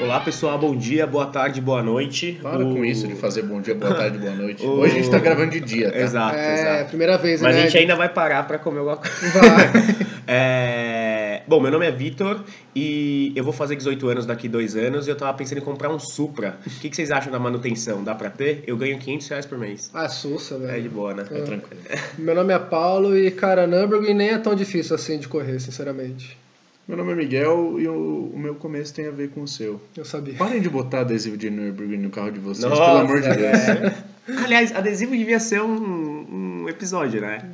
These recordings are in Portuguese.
Olá pessoal, bom dia, boa tarde, boa noite. Para O- com isso de fazer bom dia, boa tarde, boa noite. O- Hoje a gente tá gravando de dia, tá? Exato, É, exato. primeira vez, Mas né? a gente ainda vai parar pra comer alguma coisa. Vai. É, Bom, meu nome é Vitor e eu vou fazer 18 anos daqui dois anos e eu tava pensando em comprar um Supra. O que, que vocês acham da manutenção? Dá pra ter? Eu ganho 500 reais por mês. Ah, sussa, É de velho. boa, né? É tranquilo. Meu nome é Paulo e, cara, Nürburgring nem é tão difícil assim de correr, sinceramente. Meu nome é Miguel e o, o meu começo tem a ver com o seu. Eu sabia. Parem de botar adesivo de Nürburgring no carro de vocês, Nossa, pelo amor de Deus. é. Aliás, adesivo devia ser um, um episódio, né?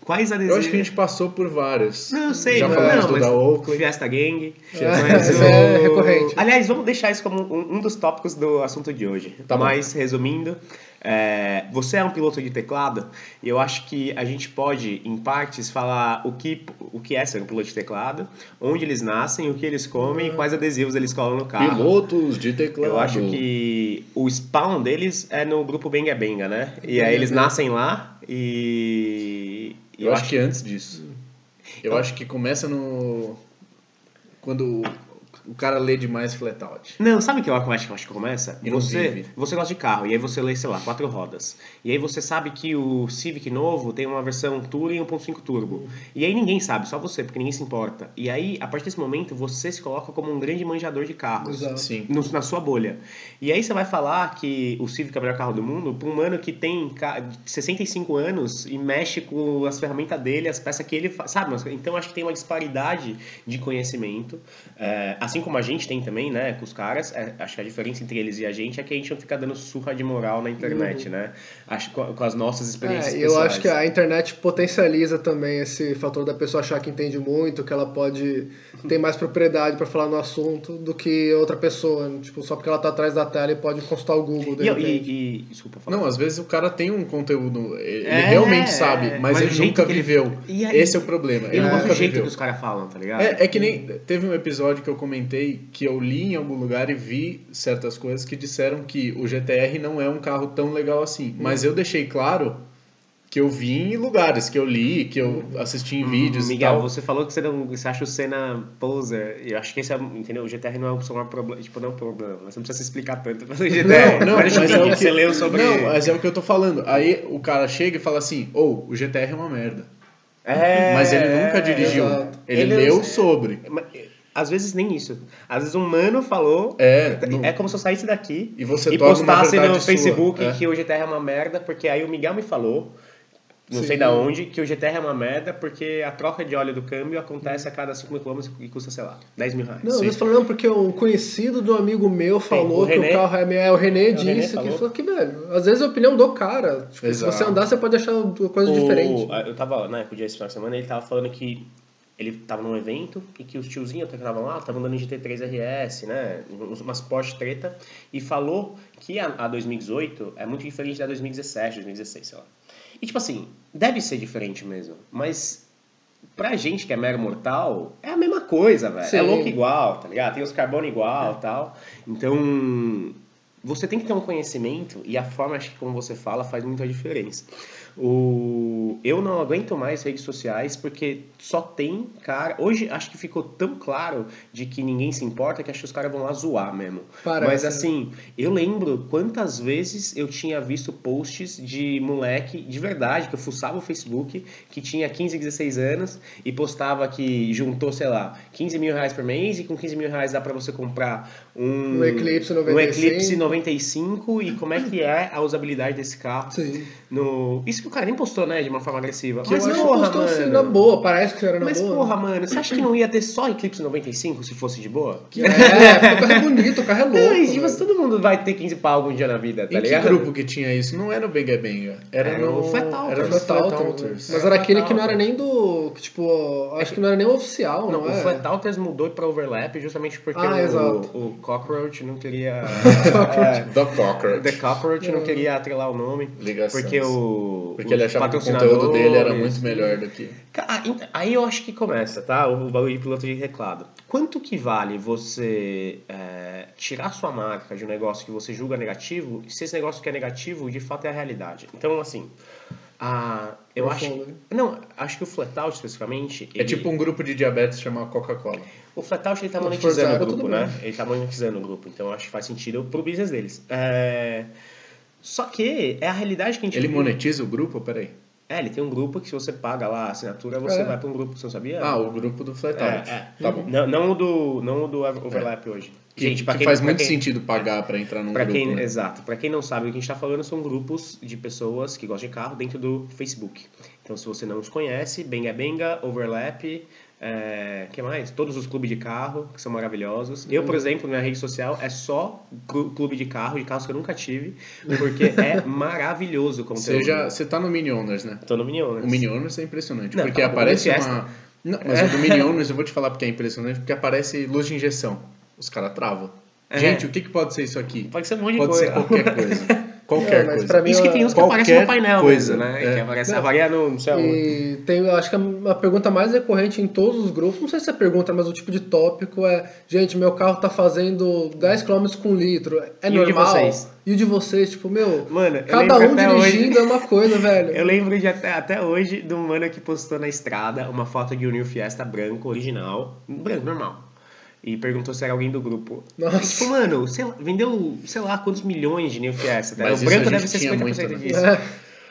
Quais adesivos? Eu acho que a gente passou por vários. Não, eu sei, Já não, falamos não, do mas da Oakley. Fiesta Gang. Fiesta mas o- É recorrente. Aliás, vamos deixar isso como um, um dos tópicos do assunto de hoje. Tá bom. mas, resumindo, é, você é um piloto de teclado e eu acho que a gente pode, em partes, falar o que, o que é ser um piloto de teclado, onde eles nascem, o que eles comem e quais adesivos eles colam no carro. Pilotos de teclado. Eu acho que o spawn deles é no grupo Benga Benga, né? E aí eles nascem lá e... e Eu, acho que antes disso. Eu acho que começa no. Quando o cara lê demais flat out. Não, sabe o que eu acho que eu acho que começa? Você, você gosta de carro, e aí você lê, sei lá, quatro rodas. E aí você sabe que o Civic novo tem uma versão Touring 1.5 Turbo. E aí ninguém sabe, só você, porque ninguém se importa. E aí, a partir desse momento, você se coloca como um grande manjador de carros. Exato. Sim. no- na sua bolha. E aí você vai falar que o Civic é o melhor carro do mundo para um mano que tem ca- 65 anos e mexe com as ferramentas dele, as peças que ele faz, sabe? Mas- Então acho que tem uma disparidade de conhecimento, é, assim como a gente tem também, né, com os caras. é, acho que a diferença entre eles e a gente é que a gente não fica dando surra de moral na internet, né? Acho com, com as nossas experiências É, eu pessoais. acho que a internet potencializa também esse fator da pessoa achar que entende muito, que ela pode ter mais propriedade pra falar no assunto do que outra pessoa. Tipo, só porque ela tá atrás da tela e pode consultar o Google. E, e, e- desculpa falar. Não, às vezes o cara tem um conteúdo, ele É, realmente sabe, mas, mas o ele nunca ele- viveu. E aí- Esse é o problema. Ele não gosto nunca do jeito viveu. que os caras falam, tá ligado? É, é que nem. Teve um episódio que eu comentei que eu li em algum lugar e vi certas coisas que disseram que o GTR não é um carro tão legal assim. Mas eu deixei claro que eu vi em lugares, que eu li, que eu assisti em vídeos e Miguel, você falou que você, não, você acha o Senna poser. Eu acho que esse é, entendeu? O GTR não é um problema, tipo, não é um problema. Você não precisa se explicar tanto pelo GTR. Não, não, mas, mas é o que... você leu sobre... Não, mas é o que eu tô falando. Aí o cara chega e fala assim, ou o GTR é uma merda. É, Mas ele nunca dirigiu. Ele, Ele leu não- sobre. Às vezes nem isso. Às vezes um mano falou... É, não- É como se eu saísse daqui E você e postasse no sua. Facebook É. que o GTR é uma merda, porque aí o Miguel me falou, não sei Sim. da onde, que o GTR é uma merda porque a troca de óleo do câmbio acontece a cada 5 mil km e custa, sei lá, 10 mil reais. Não, Sim. eles falaram porque um conhecido do amigo meu falou o que René. o carro é meio. É, o René É, o disse René que falou. falou que, velho, às vezes é a opinião do cara. Tipo, se você andar, você pode achar coisas O- diferentes. Eu tava, né, com o dia esse final de semana, ele tava falando que ele tava num evento e que os tiozinhos que estavam lá estavam andando em GT3 RS, né, umas Porsche treta, e falou que a, a 2018 é muito diferente da 2017, 2016, sei lá. E tipo assim, deve ser diferente mesmo, mas pra gente que é mero mortal, é a mesma coisa, velho. É louco igual, tá ligado? Tem os carbono igual tal. Então, você tem que ter um conhecimento e a forma, acho que como você fala, faz muita diferença. O... Eu não aguento mais redes sociais porque só tem cara. Hoje acho que ficou tão claro de que ninguém se importa que acho que os caras vão lá zoar mesmo. Parece, Mas né? assim, eu lembro quantas vezes eu tinha visto posts de moleque de verdade, que eu fuçava o Facebook, que tinha 15, 16 anos e postava que juntou, sei lá, 15 mil reais por mês e com 15 mil reais dá pra você comprar um, Um Eclipse um 95. Eclipse 95 e como é que é a usabilidade desse carro. Sim. No... Isso que o cara nem postou, né, de uma forma agressiva. Que Mas eu acho que porra, postou mano. assim na boa, parece que era na Mas boa. porra, mano, você acha que não ia ter só Eclipse 95 se fosse de boa? É, o carro é bonito, o carro é louco. Não, e, tipo, todo mundo vai ter 15 pau algum dia na vida, tá Em que ligado? grupo que tinha isso? Não era no Benga Benga. Era, Era no Alters. Era no né? Mas era aquele que não era nem do. que, Tipo, acho que não era nem oficial, Não, não, o é? Flat Alters mudou pra Overlap justamente porque Ah, o, o Cockroach não queria... The Cockroach. The Cockroach não queria atrelar o nome. Ligações. Porque o. Porque ele os achava que o conteúdo dele era muito melhor do que... Ca- ent- Aí eu acho que começa, tá? O bagulho de piloto de teclado. Quanto que vale você é, tirar sua marca de um negócio que você julga negativo, se esse negócio que é negativo de fato é a realidade? Então, assim, Ah, eu acho. Profundo, né? Não, acho que o Flatout especificamente. É ele- tipo um grupo de diabetes chamado Coca-Cola. O Flatout ele tá monetizando o grupo, né? bem. Ele tá monetizando o grupo, então acho que faz sentido pro business deles. É... Só que é a realidade que a gente Ele vive. monetiza o grupo? Peraí. É, ele tem um grupo que se você paga lá a assinatura, você É. vai pra um grupo, você não sabia? Ah, o grupo do Flatout. É, é. Tá bom. Não, não o do, não o do Overlap hoje. Que, pra que quem- faz muito quem- sentido pagar pra entrar num Pra grupo. quem, né? Exato. Pra quem não sabe, o que a gente tá falando são grupos de pessoas que gostam de carro dentro do Facebook. Então, se você não os conhece, Benga Benga, Overlap, é, que mais? Todos os clubes de carro, que são maravilhosos. Eu, por exemplo, minha rede social é só clu- clube de carro, de carros que eu nunca tive, porque é maravilhoso o conteúdo. Você, já, você tá no Mini Owners, né? Tô no Miniones. O Mini Owners é impressionante. Não, porque tá, aparece uma. Não, mas o do Mini Owners eu vou te falar porque é impressionante, porque aparece luz de injeção. Os caras travam. É. Gente, o que, que pode ser isso aqui? Pode ser um monte de Pode coisa. ser qualquer coisa. Qualquer Não, mas coisa. pra mim- Isso que tem uns que aparecem no painel coisa, mesmo, né? é. Que aparece, Não. avalia no, não sei aonde. E tem, eu acho que a, a pergunta mais recorrente em todos os grupos, não sei se é pergunta, mas o tipo de tópico é: gente, meu carro tá fazendo 10 km com litro, é E o de normal? vocês? E o de vocês? Tipo, meu, Mano, eu cada lembro um até hoje- dirigindo é uma coisa, velho. Eu lembro de até, até hoje do mano que postou na estrada uma foto de um New Fiesta branco, original, branco, normal. E perguntou se era alguém do grupo. Nossa. Tipo, mano, sei lá, vendeu, sei lá, quantos milhões de New Fiesta. Tá? Mas o branco deve ser tinha 50% muito, né? disso. É.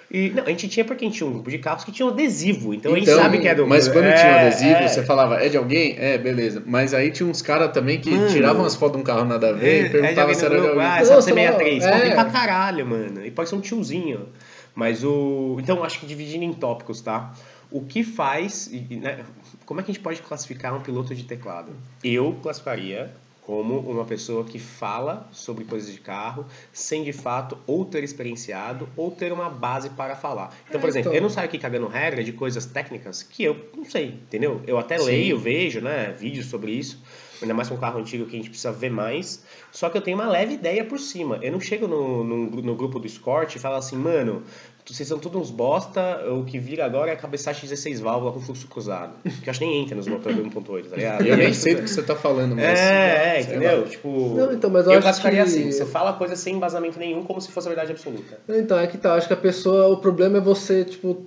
E, não, a gente tinha porque a gente tinha um grupo de carros que tinha um adesivo. Então, a gente Então, sabe que é do Mas quando é, tinha o adesivo, é. você falava, é de alguém? É, beleza. Mas aí tinha uns caras também que Mano. tiravam as fotos de um carro nada a ver É, e perguntavam é se era de grupo, alguém. Ah, C63. Pô, é. tem pra caralho, mano. E pode ser um tiozinho. Mas o. Então, acho que dividindo em tópicos, tá? O que faz. né, Como é que a gente pode classificar um piloto de teclado? Eu classificaria como uma pessoa que fala sobre coisas de carro sem de fato ou ter experienciado ou ter uma base para falar. Então, por É, exemplo, então. eu não saio aqui cagando regra de coisas técnicas que eu não sei, entendeu? Eu até Sim. leio, vejo, né, vídeos sobre isso, ainda mais com um carro antigo que a gente precisa ver mais, só que eu tenho uma leve ideia por cima. Eu não chego no, no, no grupo do Escort e falo assim, mano, vocês são todos uns bosta, o que vira agora é a cabeçate 16 válvula com fluxo cruzado. Que eu acho que nem entra nos motores 1.8, tá ligado? Eu nem sei do que você tá falando, mas. É, é, entendeu? lá. Tipo, Não, então, mas eu eu acho que- assim, você fala coisa sem embasamento nenhum como se fosse a verdade absoluta. Então, é que tá. Acho que a pessoa. O problema é você, tipo,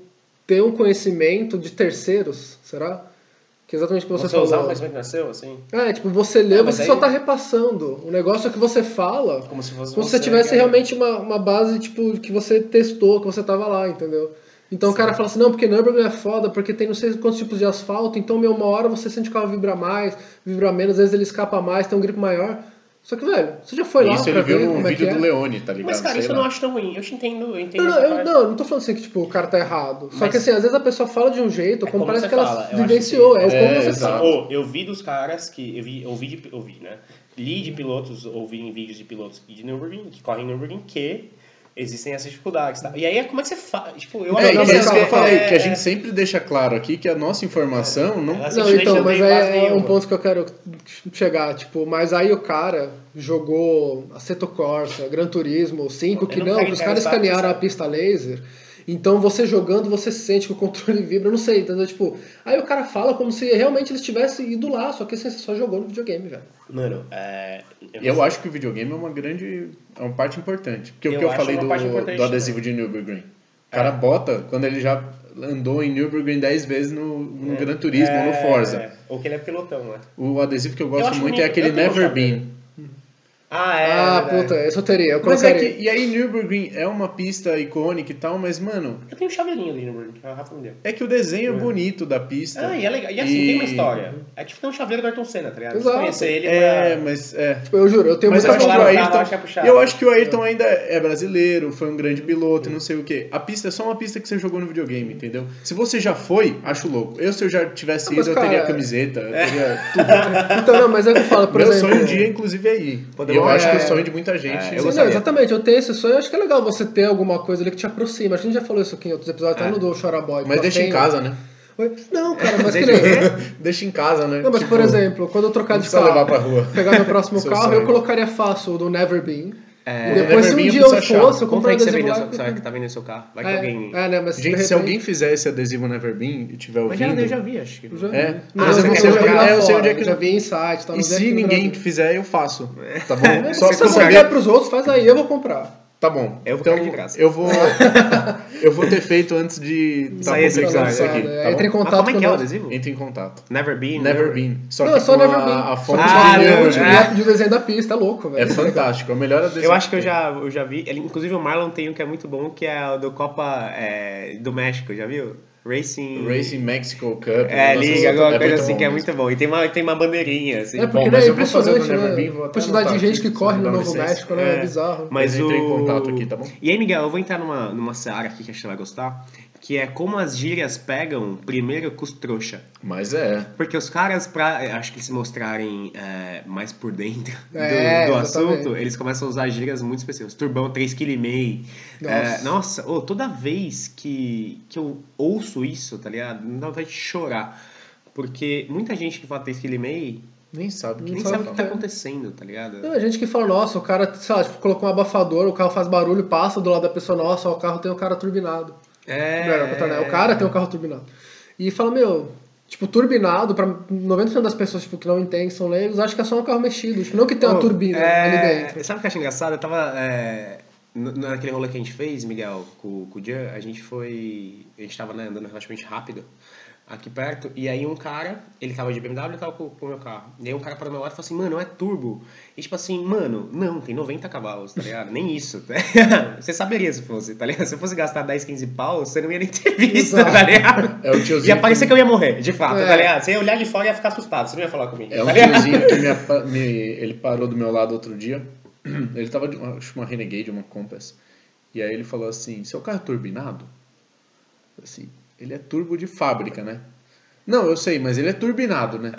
ter um conhecimento de terceiros, será? Que é exatamente o que você, Você, usar o falou. conhecimento que nasceu, assim, É, tipo, você lê, É, você aí- só tá repassando. O negócio é que você fala, como se fosse como se você tivesse realmente uma, uma base, tipo, que você testou, que você tava lá, entendeu? Então o cara fala assim, não, porque Nürburgring é foda, porque tem não sei quantos tipos de asfalto, então, meu, uma hora você sente que o carro vibra mais, vibra menos, às vezes ele escapa mais, tem um grip maior. Só que, velho, você já foi lá Isso pra ele viu como é vídeo é? do Leone, tá ligado? Mas, cara, Sei isso eu lá. não acho tão ruim. Eu te entendo, eu entendo Não, não, eu não, não tô falando assim que tipo, o cara tá errado. Só Mas- que assim, às vezes a pessoa fala de um jeito, É como como parece que ela eu vivenciou, que- é o como É, você fala. Ô, eu vi dos caras que. Eu vi, ouvi, de, ouvi, né? Li de pilotos, ouvi em vídeos de pilotos de Nürburgring, que correm em Nürburgring, que existem essas dificuldades, tá? E aí, como é que você faz? Tipo, eu É, acho não, é mas isso que eu calma, falei, é- que a gente sempre deixa claro aqui que a nossa informação não. Ela Não, simplesmente então, não mas base é um ponto que eu quero chegar, tipo, mas aí o cara jogou Assetto Corsa, Gran Turismo 5, que Eu não não, os caras escanearam a pista laser. Então você jogando, você sente que o controle vibra, eu não sei, entendeu? Tipo, aí o cara fala como se realmente ele tivesse ido lá, só que assim, você só jogou no videogame, velho. Mano, é. Eu acho que o videogame é uma grande. é uma parte importante. Porque o Eu que eu falei do, do adesivo de Nürburgring. O cara bota quando ele já andou em Nürburgring 10 vezes no, no Gran Turismo ou no Forza. É, ou que ele é pilotão, né? O adesivo que eu gosto acho muito é aquele Eu Never. Been. Ah, é. ah, verdade. puta, eu teria, eu Mas é que, e aí Nürburgring é uma pista icônica e tal, mas mano, Eu tenho um chaveirinho do Nürburgring, a Rafa me deu. é que o desenho é bonito da pista. Ah, e é legal. E assim, E- tem uma história. É tipo tem um chaveiro do Ayrton Senna, tá ligado? Exato. conhecer ele É, pra... mas é. Tipo, eu juro, eu tenho Mas muita eu Ayrton, é puxado. eu acho que o Ayrton ainda é brasileiro, foi um grande piloto e não sei o que. A pista é só uma pista que você jogou no videogame, entendeu? Se você já foi, acho louco. Eu, se eu já tivesse Ah, ido, eu teria cara, camiseta, eu teria tudo. Então, não, mas é que eu falo, por Meu exemplo... sonho um dia, inclusive, é ir. Podemos- eu acho que é, o sonho de muita gente. é, eu eu Sim, não, exatamente, eu tenho esse sonho, eu acho que é legal você ter alguma coisa ali que te aproxima. Que a gente já falou isso aqui em outros episódios, É. até no do Choraboy. Mas deixa em casa, né? Não, cara, mas que Deixa- nem... deixa em casa, né? Não, mas Tipo, por exemplo, quando eu trocar de carro, levar pra rua. pegar meu próximo carro, sonho. eu colocaria fácil o do Never Been. É, depois, se um dia eu fosse, eu comprei é que você adesivo vendeu seu, que tá vendendo seu carro? Vai que É, alguém... é, né, mas Gente, se repente- alguém fizer esse adesivo Never Been e tiver Mas já, ouvindo... eu já vi, acho que. Já vi. É? Não, Ah, eu não sei onde é- é, eu sei onde é que- eu já vi em site, tá, E mas é se ninguém fizer, eu faço. Tá bom? É, Só se você quiser pros outros, faz aí, eu vou comprar. Tá bom. Eu vou então, de graça. eu vou eu vou ter feito antes de tá Sair esse episódio isso aqui, Lançado, é. tá Entra em bom? Mas contato como é que é o adesivo? Entra em contato. Never been. Never been. Só Não, que só Never a, Been. a fonte Ah, do é. de desenho da pista, é louco, velho. é fantástico. É o melhor adesivo. Eu acho que eu já, eu já vi. Ele, inclusive o Marlon tem um que é muito bom, que é o do Copa é, do México, já viu? Racing. Racing Mexico Cup. É, um negócio liga, alguma é coisa muito assim bom que é muito bom. E tem uma, tem uma bandeirinha, assim. É Bom, porque mas né, é eu vou fazer o Never né? Been, vou A até quantidade de gente que corre se no Novo licença. México, né? É É. bizarro. Mas Eu entrei em o... contato aqui, tá bom? E aí, Miguel, eu vou entrar numa, numa seara aqui que acho que você vai gostar, que é como as gírias pegam primeiro com os trouxa. Mas é. Porque os caras, pra, acho que se mostrarem é, mais por dentro do, É, do assunto, eles começam a usar gírias muito específicas. Turbão 3,5 kg. Nossa. É, nossa, ô, toda vez que, que eu ouço isso, tá ligado? Me dá vontade de chorar. Porque muita gente que fala 3,5 kg Nem sabe o que nem sabe sabe o que tá é. acontecendo, tá ligado? Não, a gente que fala, nossa, o cara, sei lá, tipo, colocou um abafador, o carro faz barulho, passa do lado da pessoa, nossa, o carro tem um cara turbinado. É. Não, não, né? O cara tem um carro turbinado. E fala, meu, tipo, turbinado, pra 90% das pessoas tipo, que não entendem, são leigos, acham que é só um carro mexido. Tipo, não que tem uma turbina é, ali dentro. Sabe o que eu acho engraçado? Eu tava. é, naquele rolê que a gente fez, Miguel, com, com o Jean, a gente foi. A gente tava né, andando relativamente rápido aqui perto, e aí um cara, ele tava de BMW e tava com, com o meu carro. E aí um cara parou meu lado e falou assim, mano, não é turbo. E tipo assim, mano, não, tem 90 cavalos, tá ligado? Nem isso, tá? Você saberia se fosse, tá ligado? Se eu fosse gastar 10, 15 pau, você não ia nem ter visto, Exato. tá ligado? É o tiozinho Ia parecer que- que eu ia morrer, de fato, É. tá ligado? Você ia olhar de fora e ia ficar assustado, você não ia falar comigo. É um tá ligado? tiozinho que me, me- ele parou do meu lado outro dia. Ele tava de uma, acho uma Renegade, uma Compass. E aí ele falou assim: seu carro é turbinado? Assim, ele é turbo de fábrica, né? Não, eu sei, mas ele é turbinado, né?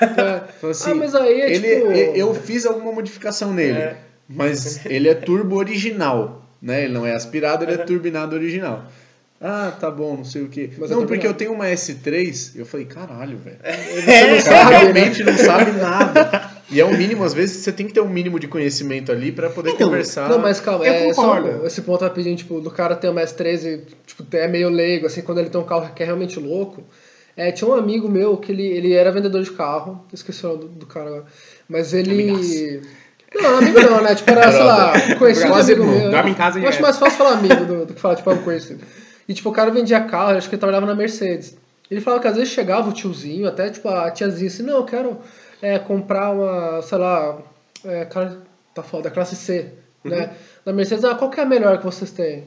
Falou assim, Ah, mas aí é ele, tipo- e- Eu fiz alguma modificação nele, É. mas ele é turbo original, né? Ele não é aspirado, ele é turbinado original. Ah, tá bom, não sei o. Mas é Não, porque eu tenho uma S3, eu falei, caralho, velho. Você não O cara sabe, realmente não sabe nada. E é o mínimo, às vezes você tem que ter um mínimo de conhecimento ali pra poder Então, conversar. Não, mas calma, Eu é concordo. só esse ponto rapidinho, tipo, do cara ter uma S13, tipo, é meio leigo, assim, quando ele tem um carro que é realmente louco. É, tinha um amigo meu que ele, ele era vendedor de carro, esqueci o nome do, do cara agora, mas ele... Não, amigo não, né? Tipo, era, sei lá, conhecido Quase amigo meu. Dorme em casa Eu acho direto. mais fácil falar amigo do, do que falar, tipo, é um conhecido. E, tipo, o cara vendia carro, acho que ele trabalhava na Mercedes. Ele falava que às vezes chegava o tiozinho, até, tipo, a tiazinha assim, não, eu quero é, comprar uma, sei lá, é, cara, tá foda, classe C, Uhum. né? Na Mercedes, ah, qual que é a melhor que vocês têm?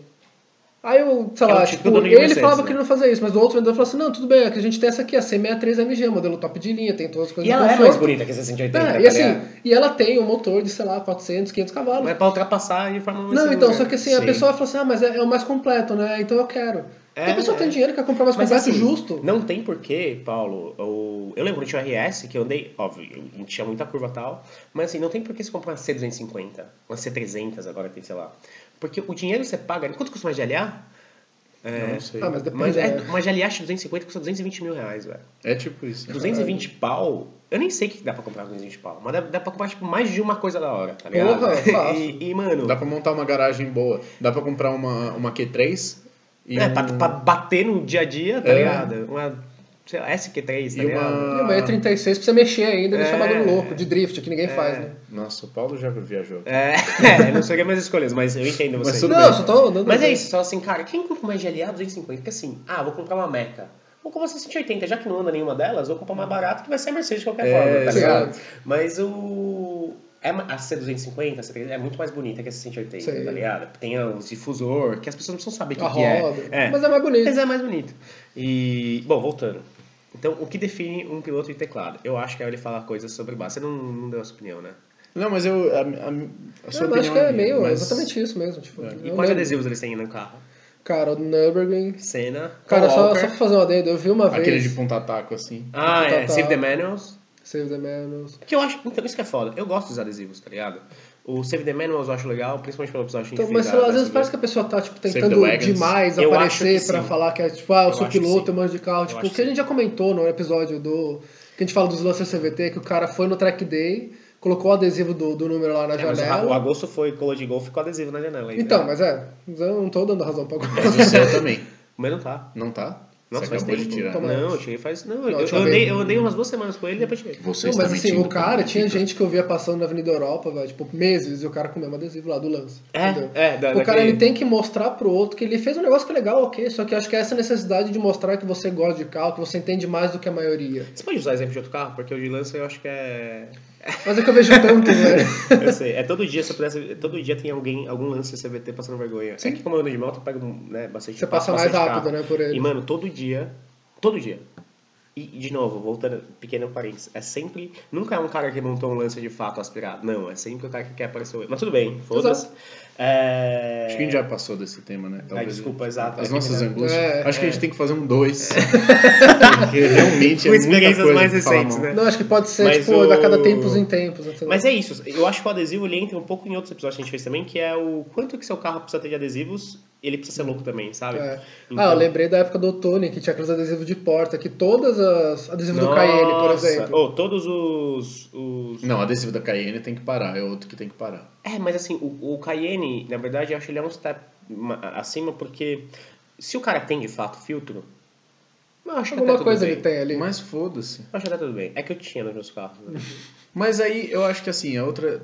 Aí eu, sei é lá, típico tipo, de ele Mercedes, falava né? que ele não fazia isso, mas o outro vendedor falou assim, não, tudo bem, é que a gente tem essa aqui, a C63 MG, modelo top de linha, tem todas as coisas E ela é mais bonita que essa 180, É, tá e assim, e ela tem um motor de, sei lá, 400, 500 cavalos. Mas é pra ultrapassar de forma mais Não, então, só que assim, a Sim. pessoa fala assim, ah, mas é, é o mais completo, né? Então eu quero. É, a pessoa é. tem dinheiro, quer comprar o mais Mas completo assim, justo. não tem porquê, Paulo. O... Eu lembro que tinha o RS, que eu andei, óbvio, a gente tinha muita curva e tal, mas assim, não tem porquê você comprar uma C250, uma C300 agora tem, sei lá. Porque o dinheiro você paga, quanto custa uma GLA? É, Eu não sei. Ah, mas depende, mas é, né? uma GLA 250 custa 220 mil reais, velho. É tipo isso. 220 pau, eu nem sei o que dá pra comprar com 220 pau, mas dá, dá pra comprar tipo, mais de uma coisa da hora, tá ligado? Porra, fácil. e, e, mano, Dá pra montar uma garagem boa. Dá pra comprar uma, uma Q3 e é, um... pra, pra bater no dia a dia, tá É. ligado? Uma, sei lá, SQ3, tá E ligado? uma- E uma E36 pra você mexer ainda e deixar É. bagulho louco, de drift, que ninguém faz, né? Nossa, o Paulo já viajou. É, é, não sei minhas escolhas, mas eu entendo Mas você. tudo Não, só tô dando Mas é isso, só assim, cara, quem compra uma GLA 250? Porque assim, ah, vou comprar uma Meca. Vou comprar uma 180, já que não anda nenhuma delas, vou comprar mais barato que vai ser a Mercedes de qualquer É, forma, tá ligado? Mas o. É, a C250, a C300 é muito mais bonita que a C180, Sim. tá ligado? Tem os difusor, que as pessoas não precisam saber o que, que é. roda. é. Mas é mais bonito. Mas é mais bonito. E, bom, voltando. Então, o que define um piloto de teclado? Eu acho que é ele falar coisas sobre base. Você não, não deu a sua opinião, né? Não, mas eu... A, a, a sua Eu acho que é minha, meio mas- exatamente isso mesmo. Tipo, É. E quais lembro. adesivos eles têm no carro? Cara, o Nürburgring. Senna, Cara, só, só pra fazer uma adendo, eu vi uma Aquele vez. de ponta-taco, assim. Ah, é. Save the Manuals. Save the Manuals. Que eu acho, então, isso que é foda. Eu gosto dos adesivos, tá ligado? O Save the Manuals eu acho legal, principalmente pelo episódio que a Então, mas às vezes parece que a pessoa tá tipo, tentando demais Eu aparecer pra sim. falar que é tipo, ah, eu, Eu sou piloto, sim. eu manjo de carro. Tipo, acho o que que a gente já comentou no episódio do. Que a gente fala dos Lancer CVT, que o cara foi no track day, colocou o adesivo do, do número lá na É, o, janela. o agosto foi color de golfe com adesivo na janela. ainda. Então, mas é, eu não tô dando razão pra Mas o seu também. Mas não tá. Não tá? Nossa, faz acabou de tempo. tirar. Não, eu cheguei faz. Não, Não, eu, eu andei, eu andei umas duas semanas com ele e depois tirei. Vocês Não, mas assim, o cara, tinha gente que eu via passando na Avenida Europa, velho, tipo, meses, e o cara com o mesmo adesivo lá do lance. É, entendeu? é, da- o cara daquele- ele tem que mostrar pro outro que ele fez um negócio que é legal, ok, só que eu acho que é essa necessidade de mostrar que você gosta de carro, que você entende mais do que a maioria. Você pode usar exemplo de outro carro? Porque o de lança eu acho que é. Mas é que eu vejo tanto, velho. Eu sei, é todo dia, se eu pudesse. Todo dia tem alguém, algum lance CVT passando vergonha. É que como eu ando de moto, eu pego né, bastante Você passa mais rápido, carro. né, por ele. E, mano, todo dia. Todo dia. E, de novo, voltando, pequeno parênteses, é sempre. Nunca é um cara que montou um lance de fato aspirado. Não, é sempre o cara que quer aparecer. o- Mas tudo bem, foda-se. É... Acho que a gente já passou desse tema, né? Ai, desculpa, exato. As É nossas me- angústias. É, Acho que a é. gente tem que fazer um dois. Porque realmente é Com muita experiências coisa mais recentes, né? Não, acho que pode ser, Mas tipo, o- a cada tempos em tempos. entendeu? Mas é isso, eu acho que o adesivo ele entra um pouco em outros episódios que a gente fez também, que é o quanto que seu carro precisa ter de adesivos, ele precisa ser louco também, sabe? É. Então- Ah, eu lembrei da época do Tony, que tinha aqueles adesivos de porta, que todas as adesivos do Cayenne, por Nossa! exemplo. Oh, todos os, os... Não, adesivo da Cayenne tem que parar, é outro que tem que parar. É, mas assim, o, o Cayenne, na verdade, eu acho que ele é um step ma- acima, porque se o cara tem de fato filtro, eu acho que Alguma até tudo coisa bem. ele tem ali. Mas foda-se. Acho que até tudo bem. É que eu tinha nos meus carros. Né? Mas aí eu acho que assim, a outra.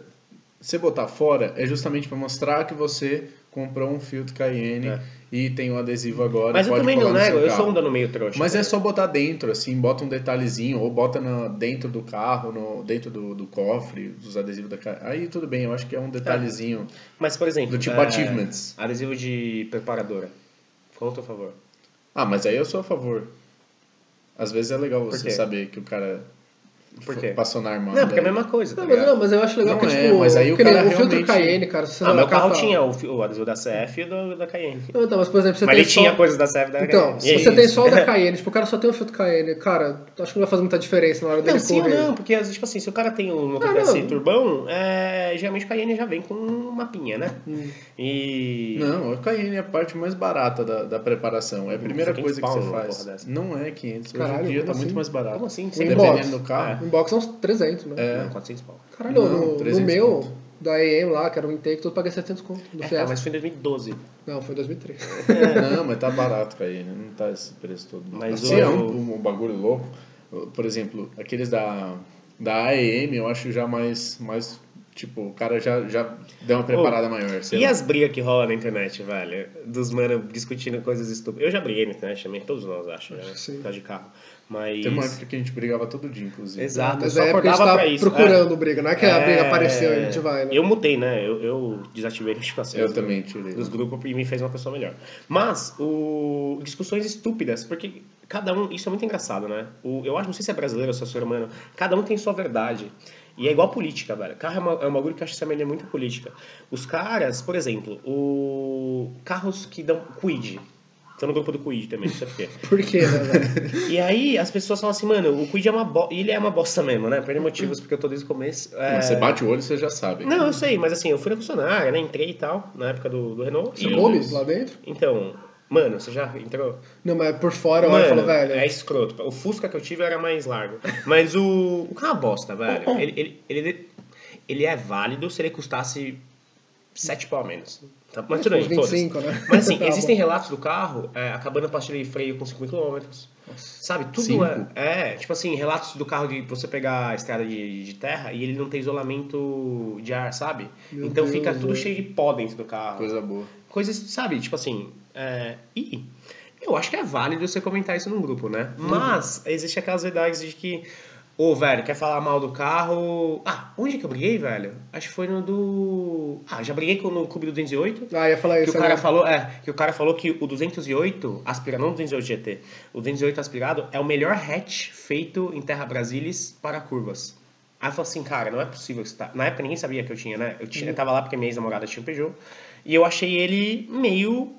Você botar fora é justamente pra mostrar que você comprou um filtro Cayenne É. e tem um adesivo agora. Mas eu também não nego, eu sou um dano meio trouxa. Mas né? é só botar dentro, assim, bota um detalhezinho, ou bota na- dentro do carro, no, dentro do, do cofre, dos adesivos da Cayenne. Aí tudo bem, eu acho que é um detalhezinho. Mas, por exemplo... Do tipo é, achievements. Adesivo de preparadora. Conta, por favor. Ah, mas aí eu sou a favor. Às vezes é legal você saber que o cara Por quê? passou na armada. Não, porque é a mesma coisa, tá Não, mas, ligado? não, mas eu acho legal Não que, é, tipo, mas aí o nem cara o filtro Cayenne, cara, você Ah, meu carro tinha o, o adesivo da CF e o do, da Cayenne. Não, então, mas por exemplo, você Mas tem ele tinha só... coisas da CF da Então, Cayenne. se é você tem só o da Cayenne, tipo, o cara só tem o filtro Cayenne, cara, acho que não vai fazer muita diferença na hora dele Não, sim ou correr. não, porque tipo assim, se o cara tem um Ah, motor não. turbão, é, geralmente o Cayenne já vem com um mapinha, né? Hum. E. Não, a Cayenne é a parte mais barata da, da preparação. É a primeira Fica coisa que 500 você faz. Não é 500. Hoje em dia tá assim? muito mais barato. Como assim? Dependendo do carro. O inbox é uns 300, né? É. Não, 400 pau. Caralho, Não, no, no 300 meu, conto. da EM lá, que era o intake, tudo paguei 700 conto. Do É, Fiesta. mas foi em 2012. Não, foi em 2003. Não, mas tá barato Cayenne. Não tá esse preço todo. Mas Se o- é um, um, um bagulho louco, por exemplo, aqueles da, da AEM eu acho já mais, mais tipo, o cara já, já deu uma preparada maior. sei E lá. as brigas que rolam na internet, velho? Dos mano discutindo coisas estúpidas. Eu já briguei na internet também, todos nós acho, né? Sim. Por causa de carro. Mas. Tem uma época que a gente brigava todo dia, inclusive. Exato, Mas só é porque a gente acordava tá isso. procurando briga, não é que a É, briga apareceu e a gente vai, né? Eu mutei, né? Eu, eu desativei a notificação. Eu também tirei. dos grupos e me fez uma pessoa melhor. Mas, o, discussões estúpidas, porque cada um, isso é muito engraçado, né? O, eu acho, não sei se é brasileiro ou se é ser humano, cada um tem sua verdade. E é igual política, velho. Carro é, uma, é um bagulho que eu acho que se assemelha muito à política. Os caras, por exemplo, o carros que dão Quid. Tô no grupo do Quid também, não sei porquê. Por quê, né, velho? E aí as pessoas falam assim, mano, o Quid é uma bosta. E ele é uma bosta mesmo, né? Por N motivos, porque eu tô desde o começo. é, Mas você bate o olho, você já sabe. Não, eu sei, mas assim, eu fui na funcionária, né? Entrei e tal, na época do, do Renault. Você e- come lá dentro? Então, mano, você já entrou? Não, mas por fora eu Mano, falo, velho. é escroto. O Fusca que eu tive era mais largo. Mas o, o carro é uma bosta, velho. Ele, ele, ele, ele é válido se ele custasse 7 pau a menos. Tá? Mas tudo bem, Uns foda-se. 25, né? Mas assim, Tá existem bom. relatos do carro é, acabando a pastilha de freio com 5 km. Sabe, tudo Cinco? é, é. Tipo assim, relatos do carro de você pegar a estrada de, de terra e ele não tem isolamento de ar, sabe? Meu então Deus, fica tudo velho. cheio de pó dentro do carro Coisa boa. coisas, sabe? Tipo assim, é, e eu acho que é válido você comentar isso num grupo, né? Mas existe aquelas verdades de que, ô, velho, quer falar mal do carro... Ah, onde que eu briguei, velho? Acho que foi no do... Ah, já briguei com- no Clube do 208, Ah, ia falar que isso o cara agora. falou, é, que o cara falou que o 208 aspirado, não o 208 GT, o 208 aspirado é o melhor hatch feito em Terra Brasilis para curvas. Aí eu falei assim, cara, não é possível que você tá... Na época ninguém sabia que eu tinha, né? Eu, tinha, eu tava lá porque minha ex-namorada tinha um Peugeot. E eu achei ele meio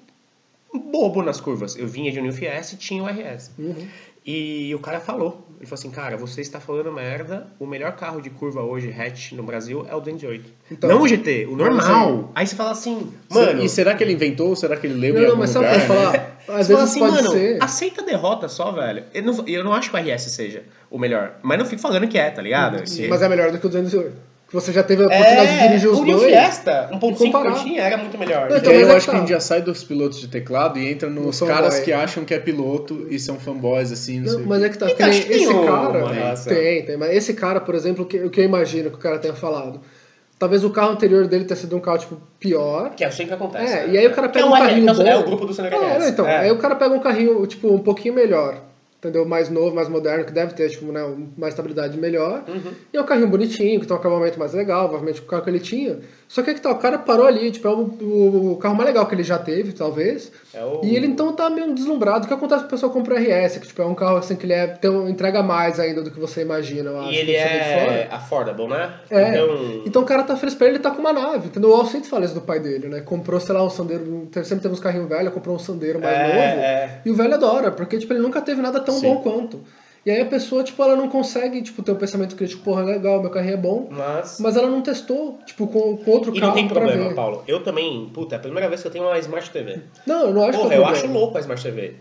bobo nas curvas. Eu vinha de um New Fiesta e tinha o RS. Uhum. E o cara falou, ele falou assim, cara, você está falando merda, o melhor carro de curva hoje, hatch, no Brasil, é o 208. Então, não o GT, o normal. Aí você fala assim, mano... e será que ele inventou ou será que ele leu Não, não, mas sabe o lugar? que eu ia falar? Às Você fala vezes assim, pode mano, ser. aceita a derrota só, velho. Eu não, eu não acho que o RS seja o melhor, mas não fico falando que é, tá ligado? Que- Mas é melhor do que o 208. Que você já teve a oportunidade de dirigir os É, o New dois. Fiesta, 1.5 que eu comparar. tinha, era muito melhor. Não, então, eu é acho que que a tá. gente já sai dos pilotos de teclado e entra nos No caras fanboy. que acham que é piloto e são fanboys, assim, não, Não, mas é que tá. Então, que nem acho que tem esse uma cara. Tem, tem. Mas esse cara, por exemplo, o que, que eu imagino que o cara tenha falado. Talvez o carro anterior dele tenha sido um carro, tipo, pior. Que é assim que acontece. É, né? e aí o cara pega é um L- carrinho que é o- bom. É o grupo do Sandro É, então, É. aí o cara pega um carrinho, tipo, um pouquinho melhor. Entendeu? Mais novo, mais moderno, que deve ter, tipo, né, mais estabilidade melhor. Uhum. E é um carrinho bonitinho, que tem um acabamento mais legal, provavelmente o carro que ele tinha. Só que é que tá, o cara parou ali, tipo, é o, o- o carro mais legal que ele já teve, talvez. É o- E ele então tá meio deslumbrado. O que acontece com a pessoa compra RS, que tipo, é um carro assim que ele é, tem, um- entrega mais ainda do que você imagina, eu acho. E ele é affordable, né? É. Então, Então o cara tá feliz pra ele, ele tá com uma nave. Entendeu? O Al sempre fala isso do pai dele, né? Comprou, sei lá, um sandeiro. Sempre teve uns carrinhos velhos, comprou um sandeiro mais É, novo. é. E o velho adora, porque tipo, ele nunca teve nada tão Sim. bom quanto. E aí a pessoa, tipo, ela não consegue, tipo, ter um pensamento crítico, porra, legal, meu carrinho é bom. mas... Mas ela não testou, tipo, com, com outro E carro não tem problema, ver. Paulo. Eu também, puta, é a primeira vez que eu tenho uma Smart TV. Não, eu não acho Porra, que é eu problema. acho louco a Smart TV.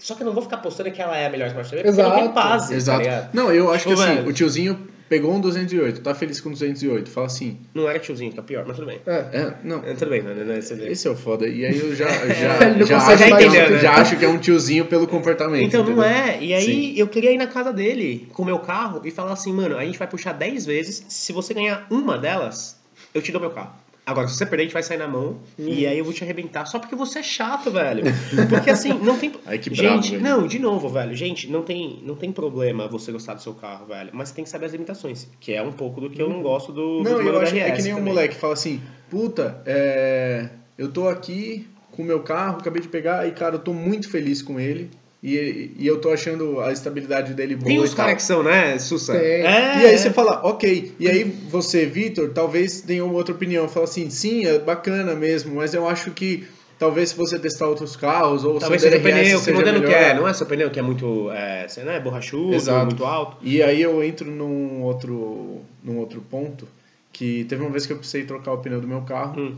Só que eu não vou ficar postando que ela é a melhor Smart TV, porque eu não Exato. tenho base, Exato. tá ligado? não, eu acho Tipo, que assim, velho. o tiozinho pegou um 208, tá feliz com 208, fala assim, Não era tiozinho, é pior, mas tudo bem. É. é, não, É, tudo bem, né? né, Você vê. esse é o foda. E aí eu já, já, não já, acho, é um- entender, né? já acho que é um tiozinho pelo comportamento. Então não entendeu? é. E aí Sim. eu queria ir na casa dele com o meu carro e falar assim, mano, a gente vai puxar 10 vezes. Se você ganhar uma delas, eu te dou meu carro. Agora, se você perder, a gente vai sair na mão e aí eu vou te arrebentar só porque você é chato, velho. Porque assim, não tem. Ai, que bravo, gente, velho. não, de novo, velho. Gente, não tem, não tem problema você gostar do seu carro, velho. Mas você tem que saber as limitações. Que é um pouco do que eu não gosto do. Não, do eu meu acho que é que nem um também. moleque fala assim, puta, é, eu tô aqui com o meu carro, acabei de pegar, e cara, eu tô muito feliz com ele. E, e eu tô achando a estabilidade dele boa. Tem e tal. caras que são, né, Sussa? Tem. É, E aí é. você fala, ok. E aí você, Vitor, talvez tenha uma outra opinião. Fala assim, sim, é bacana mesmo, mas eu acho que talvez se você testar outros carros ou Talvez seja o pneu, que seja modelo que melhor. é, não é seu pneu que é muito, é, você não é borrachudo, Exato. muito alto. E aí eu entro num outro, num outro ponto, que teve uma vez que eu precisei trocar o pneu do meu carro, Hum.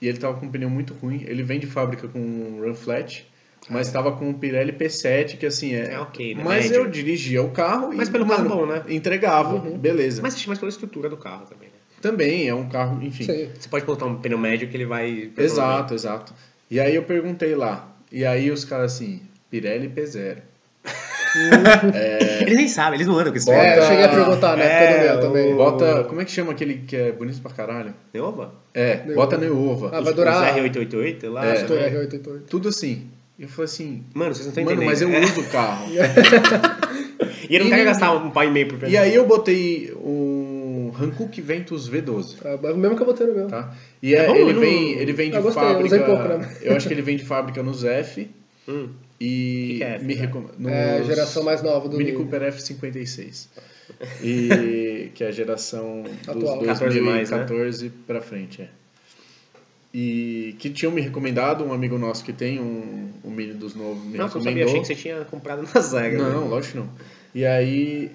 e ele tava com um pneu muito ruim. Ele vem de fábrica com um run flat, mas estava com um Pirelli P7, que assim é... É ok, né? Mas Médio. eu dirigia o carro Mas e, pelo carro mano, bom, né? entregava, Uhum. beleza. Mas mas pela estrutura do carro também, né? Também é um carro, enfim. Sim. Você pode botar um pneu médio que ele vai... Exato, exato. E aí eu perguntei lá, e aí os caras assim, Pirelli P0. Eles nem sabem, eles não andam com esse Bota- É, eu cheguei a perguntar época É, meu também. o- Bota, como é que chama aquele que é bonito pra caralho? Neova? É, Neova. bota Neova. Ah, vai durar. Os R888 lá? É. Estou R888. Tudo assim. Eu falei assim, Mano, vocês não estão mano, entendendo. mas eu É. uso o carro. E ele não E- quer gastar um pau e meio por. E aí eu botei um Hankook Ventus V12, É o mesmo que eu botei no meu. tá? E é, bom, ele, não- vem, ele vem de Eu gostei, eu fábrica... usei pouco, né? Eu acho que ele vem de fábrica no ZF Hum. e Que que é, me. É a geração mais nova do Mini. Cooper F56. E que é a geração Atual. dos 14 mais, né? 2014 pra frente, é. E que tinham me recomendado, um amigo nosso que tem um, um Mini dos novos me Nossa, eu sabia, recomendou. achei que você tinha comprado na Zega. Não, lógico que não. E aí.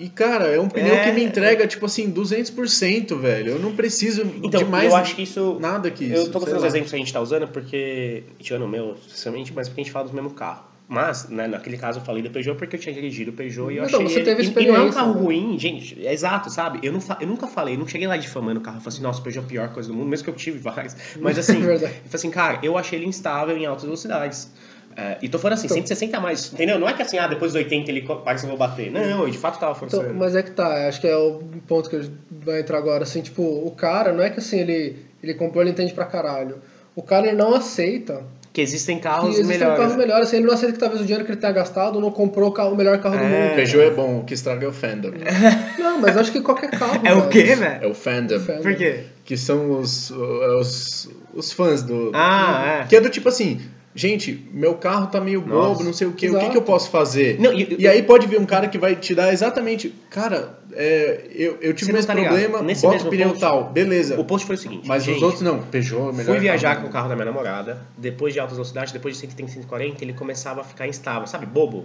E cara, é um pneu É. que me entrega, tipo assim, 200%, velho. Eu não preciso Então, de mais eu acho que isso... nada que isso. Eu tô gostando dos exemplos que a gente tá usando porque... Tirando o meu, especialmente, mas porque a gente fala do mesmo carro. Mas, né, naquele caso eu falei do Peugeot porque eu tinha dirigido o Peugeot e eu Então, achei você ele... teve e- e não é um experiência, carro né? ruim, gente. É exato, sabe? Eu, não eu nunca falei, eu não cheguei lá difamando o carro. Eu falei assim, nossa, o Peugeot é a pior coisa do mundo, mesmo que eu tive vários. Mas assim, eu Verdade. falei assim, cara, eu achei ele instável em altas velocidades. É, e tô falando assim, Então- 160 a mais, entendeu? Não é que assim, ah, depois dos 80 ele parece que eu vou bater. Não, eu de fato tava forçando. Então, mas é que tá, acho que é o ponto que a gente vai entrar agora, assim, tipo, o cara, não é que assim, ele, ele comprou, ele entende pra caralho. O cara, ele não aceita Que existem que carros existem melhores. carros melhores, ele não aceita que talvez o dinheiro que ele tenha gastado não comprou o, carro- o melhor carro do É. mundo. Peugeot é bom, o que estraga é o Fender. Não, mas acho que qualquer carro, É o velho. quê, velho? É o Fender. Fender. Por quê? Que são os, os, os fãs do. Ah, é. Que é do tipo assim. Gente, meu carro tá meio bobo, Nossa. não sei o que, o que, que eu posso fazer? Não, e- e, aí pode vir um cara que vai te dar exatamente. Cara, é, eu, eu tive esse tá problema, Nesse bota mesmo o pneu post- tal, beleza. O post foi o seguinte. Mas gente, os outros não, Peugeot, melhor. Fui viajar carro. com o carro da minha namorada, depois de altas velocidades, depois de 130, 140, ele começava a ficar instável, sabe? Bobo.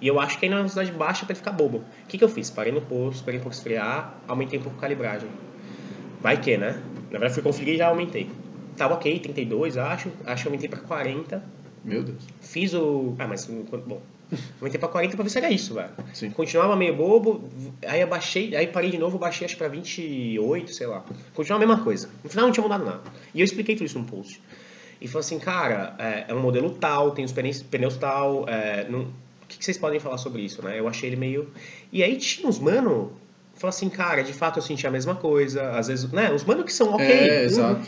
E eu acho que aí na velocidade baixa pra ele ficar bobo. O que, que eu fiz? Parei no posto, esperei um pouco esfriar, aumentei um pouco a calibragem. Vai que, né? Na verdade fui conferir e já aumentei. Tava ok, 32 acho, acho que aumentei pra 40. Meu Deus. Fiz o. Ah, mas. Bom. Aumentei pra 40 pra ver se era isso, velho. Sim. Continuava meio bobo, aí eu baixei, aí parei de novo, baixei acho que pra 28, sei lá. Continuava a mesma coisa. No final não tinha mudado nada. E eu expliquei tudo isso num post. E falou assim, cara, é, é um modelo tal, tem os pneus, tal, é, não- o que, que vocês podem falar sobre isso, né? Eu achei ele meio... E aí tinha uns mano, falou assim, cara, de fato eu senti a mesma coisa, às vezes, né? Os mano que são ok. É, exato.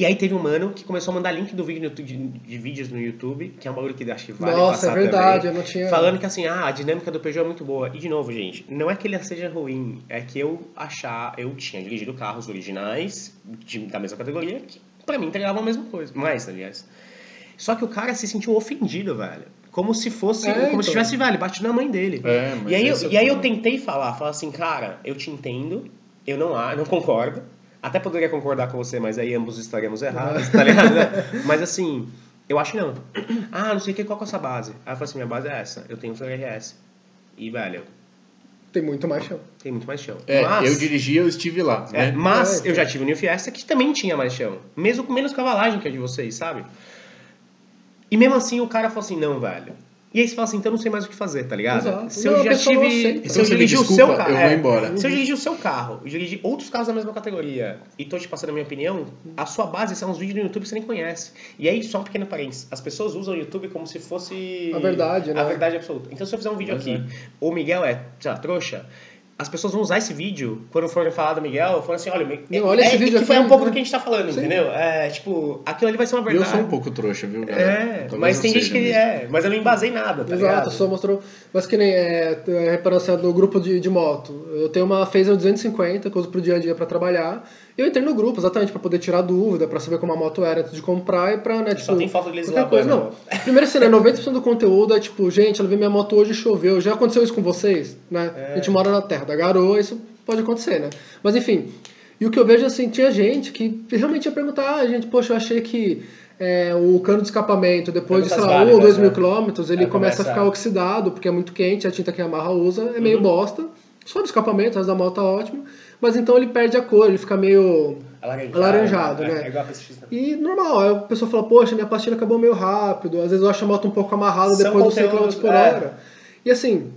E aí teve um mano que começou a mandar link do vídeo no de, de vídeos no YouTube, que é um bagulho que acho que vale Nossa, passar é verdade, também, eu não tinha. Falando que assim, ah, a dinâmica do Peugeot é muito boa. E de novo, gente, não é que ele seja ruim, é que eu achar, eu tinha dirigido carros originais de- da mesma categoria que pra mim entregavam a mesma coisa. Mais, aliás. Só que o cara se sentiu ofendido, velho. Como se fosse, É, como então. se tivesse, velho, batido na mãe dele. É, mas e aí, eu, é e aí eu tentei falar, falar assim, cara, eu te entendo, eu não, a- não concordo. Até poderia concordar com você, mas aí ambos estaríamos errados, tá ligado? mas assim, eu acho que não. Ah, não sei o que, qual que é a sua base? Aí eu falei assim, minha base é essa, eu tenho um RS. E, velho, Tem muito mais chão. tem muito mais chão. É, mas, eu dirigi, eu estive lá, é, né? mas É, eu já tive o New Fiesta que também tinha mais chão. Mesmo com menos cavalagem que a de vocês, sabe? E mesmo assim o cara falou assim, não, velho. E aí você fala assim, então eu não sei mais o que fazer, tá ligado? Exato. Se eu Não, já tive. Se Então eu você me dirigi o seu carro. eu vou é, embora. Se eu dirigi o seu carro, eu dirigi outros carros da mesma categoria e tô te passando a minha opinião, a sua base são uns vídeos no YouTube que você nem conhece. E aí, só um pequeno parênteses, as pessoas usam o YouTube como se fosse. A verdade, né? A verdade absoluta. Então se eu fizer um vídeo Mas aqui, o Miguel é, sei lá, trouxa. As pessoas vão usar esse vídeo quando forem falar do Miguel, falando assim, olha, Não, olha é, esse vídeo que foi um pouco né? do que a gente tá falando, Sim. entendeu? É, tipo, aquilo ali vai ser uma E eu verdade. sou um pouco trouxa, viu, galera? É, Talvez mas tem gente que mesmo. é, mas eu não embasei nada, tá Exato, ligado? só mostrou. Mas que nem é, é reparância do grupo de, de moto. Eu tenho uma Phaser 250 que eu uso pro dia a dia pra trabalhar. Eu entrei no grupo exatamente pra poder tirar dúvida, pra saber como a moto era antes de comprar e pra, né, Só tipo, tem foto deles lá, coisa. Não, primeiro assim, né, 90% do conteúdo é tipo, gente, eu levei minha moto hoje e choveu. Já aconteceu isso com vocês, né? É. A gente mora na terra da garoa, isso pode acontecer, né? Mas enfim, e o que eu vejo assim, tinha gente que realmente ia perguntar, ah, gente, poxa, eu achei que é, o cano de escapamento, depois de, sei lá, um ou dois mil né? quilômetros, ele Aí começa, começa a ficar oxidado, porque é muito quente, a tinta que a Yamaha usa é meio Uhum. bosta. Só do escapamento, mas da moto tá ótimo. Mas então ele perde a cor, ele fica meio Alaranjado, Alaranjado, é, né? É igual a né? e normal, aí a pessoa fala, poxa, minha pastilha acabou meio rápido, às vezes eu acho a moto um pouco amarrada São depois dos 100 km por é. hora. E assim,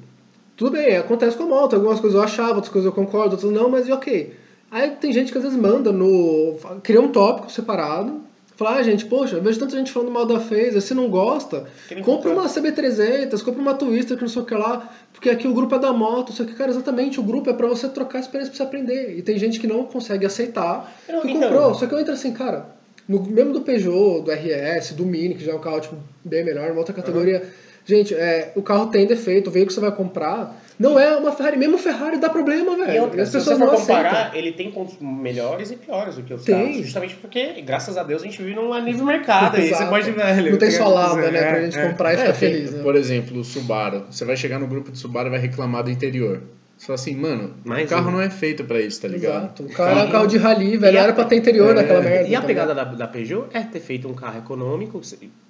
tudo bem, acontece com a moto, algumas coisas eu achava, outras coisas eu concordo, outras não, mas e ok. Aí tem gente que às vezes manda no. cria um tópico separado, fala, ah, gente, poxa, eu vejo tanta gente falando mal da Phaser, se não gosta, compra uma CB300, compra uma Twister, que não sei o que lá, porque aqui o grupo é da moto, só que, cara, exatamente, o grupo é pra você trocar experiência pra você aprender. E tem gente que não consegue aceitar, Não, que então- comprou, só que eu entro assim, cara, no, mesmo do Peugeot, do RS, do Mini, que já é um carro tipo, bem melhor, uma outra categoria. Gente, é, o carro tem defeito, o veículo que você vai comprar não é uma Ferrari. Mesmo Ferrari dá problema, velho. E outra, as se pessoas você for não comparar, aceitam. ele tem pontos melhores e piores do que os Tem. carros. Justamente porque, graças a Deus, a gente vive num nível mercado. aí você pode, velho. Não tem solada, né, é, pra gente é. comprar e É, ficar feliz, né? Por exemplo, o Subaru. Você vai chegar no grupo de Subaru e vai reclamar do interior. Você fala assim, mano, Mais o carro um. não é feito pra isso, tá ligado? Exato. O carro é um carro de rally, velho. E a- Era pra ter interior é, naquela merda. E a tá pegada da, da Peugeot é ter feito um carro econômico,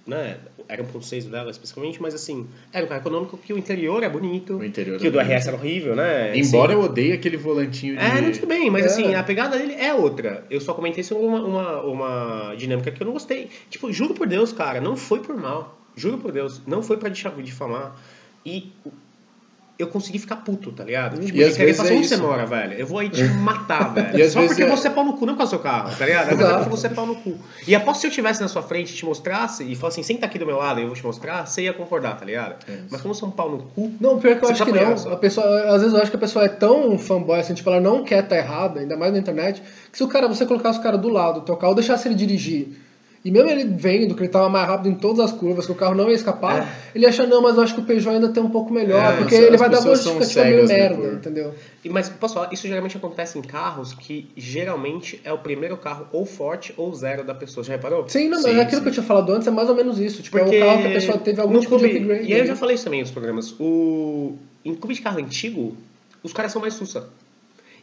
né? Era 1.6 dela especificamente, mas assim, era um carro econômico que o interior é bonito. O interior que é o do bonito. RS era horrível, né? Embora Assim, eu odeie aquele volantinho de... É, não, tudo bem, mas É. assim, a pegada dele é outra. Eu só comentei sobre uma, uma, uma dinâmica que eu não gostei. Tipo, juro por Deus, cara, não foi por mal. Juro por Deus, não foi pra difa- difamar. E eu consegui ficar puto, tá ligado? Tipo, E às querer passar é onde você mora, velho. Eu vou aí te matar, velho. E Só porque é- você é pau no cu, não com o seu carro, tá ligado? É Exato. porque você é pau no cu. E que se eu estivesse na sua frente e te mostrasse e falasse assim, senta aqui do meu lado e eu vou te mostrar, você ia concordar, tá ligado? É. Mas como eu sou um pau no cu, Não, pior que eu Você acho tá que apoiando não. só. A pessoa, às vezes eu acho que a pessoa é tão fanboy, assim, tipo, ela não quer estar errada, ainda mais na internet, que se o cara, você colocasse o cara do lado do teu carro, deixasse ele dirigir, e mesmo ele vendo que ele tava mais rápido em todas as curvas, que o carro não ia escapar, ele acha, não, mas eu acho que o Peugeot ainda tem um pouco melhor, É, porque ele vai dar uma justificativa meio cegas, né, merda, por- entendeu? E, Mas posso falar, isso geralmente acontece em carros que geralmente é o primeiro carro ou forte ou zero da pessoa. Já reparou? Sim, não, Sim, mas aquilo sim. que eu tinha falado antes é mais ou menos isso. Tipo, Porque é um carro que a pessoa teve algum tipo de clube- upgrade. E aí eu já falei isso também nos programas. O, em clube de carro antigo, os caras são mais sussa.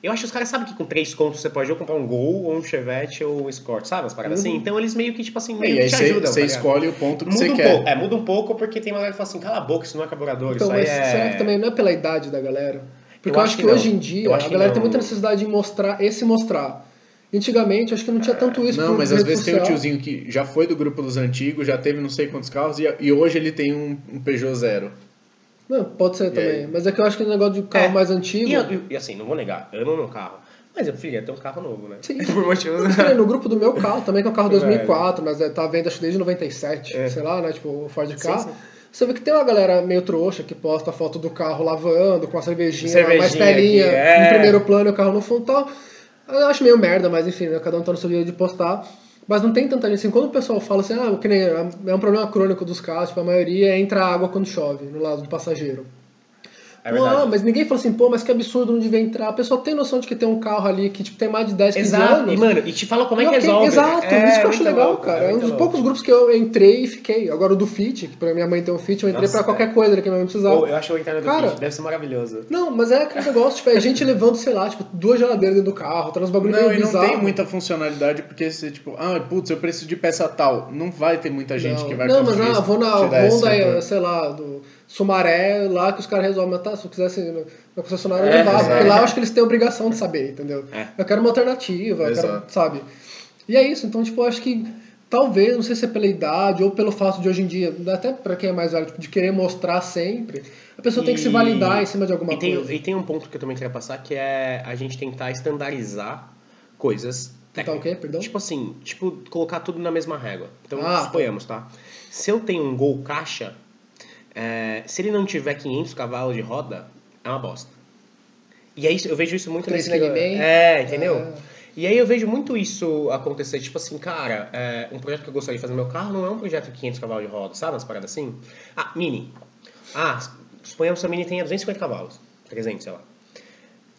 Eu acho que os caras sabem que com três contos você pode ou comprar um Gol, ou um Chevette, ou um Escort, sabe? As paradas assim. Então eles meio que, tipo assim, E meio aí que te você, ajudam. você tá escolhe o ponto que Muda você um quer. pouco. É, muda um pouco porque tem uma galera que fala assim, cala a boca, isso não é carburador, Então, isso aí mas é... será que também não é pela idade da galera? Porque Eu eu, acho que, que hoje em Eu dia acho a galera não. tem muita necessidade de mostrar esse mostrar. Antigamente, acho que não tinha tanto isso Não, mas às vezes tem um social. tiozinho que já foi do grupo dos antigos, já teve não sei quantos carros e, e hoje ele tem um, um Peugeot Zero. Não, pode ser E também. aí? Mas é que eu acho que o negócio de carro É. mais antigo. E, eu- e assim, não vou negar, eu amo meu carro. Mas eu preferia ter um carro novo, né? Sim. Por motivos. Eu no grupo do meu carro também, que é um carro Velho. 2004, mas é, tá à venda acho desde 97, É. sei lá, né? Tipo, o Ford Sim, sim. Você vê que tem uma galera meio trouxa que posta foto do carro lavando, com a cervejinha, Cervejinha uma estelinha aqui, é. em primeiro plano e o carro no fundo e tal. Eu acho meio merda, mas enfim, né, cada um tá no seu dia de postar. Mas não tem tanta gente assim. Quando o pessoal fala assim, ah, que nem, é um problema crônico dos carros, tipo, a maioria entra água quando chove, no lado do passageiro. É verdade. Não, mas ninguém fala assim, pô, mas que absurdo não devia entrar. A pessoa tem noção de que tem um carro ali que tipo, tem mais de 10, 15 Exato. anos. E, mano, e te fala como é que Não, resolve. Exato, É, isso que eu acho legal, louco, cara. É um muito dos louco. poucos grupos que eu entrei e fiquei. Agora o do Fit, que pra minha mãe tem um Fit, eu entrei Nossa, pra qualquer é. coisa que minha mãe precisava. Pô, eu acho o internet do Cara, Fit, deve ser maravilhoso. Não, mas é aquele negócio, tipo, é gente levando, sei lá, tipo, duas geladeiras dentro do carro, traz uns bagulho Não, meio e não bizarro. tem muita funcionalidade, porque você, tipo, ah, putz, eu preciso de peça tal. Não vai ter muita gente não, que vai Não, mas conseguir ah, vou na Honda, eh, sei lá, do Sumaré, lá que os caras resolvem, mas tá, se eu quisesse no- na concessionária, eu É, levava. exato. Porque lá eu acho que eles têm obrigação de saber, entendeu? É. Eu quero uma alternativa, eu quero, sabe? E é isso, então, tipo, eu acho que talvez, não sei se é pela idade ou pelo fato de hoje em dia, até pra quem é mais velho, tipo, de querer mostrar sempre, a pessoa tem que se E- validar em cima de alguma e tem, coisa. E tem um ponto que eu também queria passar, que é a gente tentar estandarizar coisas Tentar o quê? Perdão? Tipo assim, tipo, colocar tudo na mesma régua. Então, Ah, suponhamos, tá? Se eu tenho um Gol caixa, é, se ele não tiver 500 cavalos de roda, é uma bosta. E aí eu vejo isso muito Três nesse. Legman? É, entendeu? É. E aí eu vejo muito isso acontecer, tipo assim, cara, é, um projeto que eu gostaria de fazer no meu carro não é um projeto de 500 cavalos de roda, sabe? Umas paradas assim. Ah, Mini. Ah, suponhamos que a Mini tenha 250 cavalos, 300, sei lá.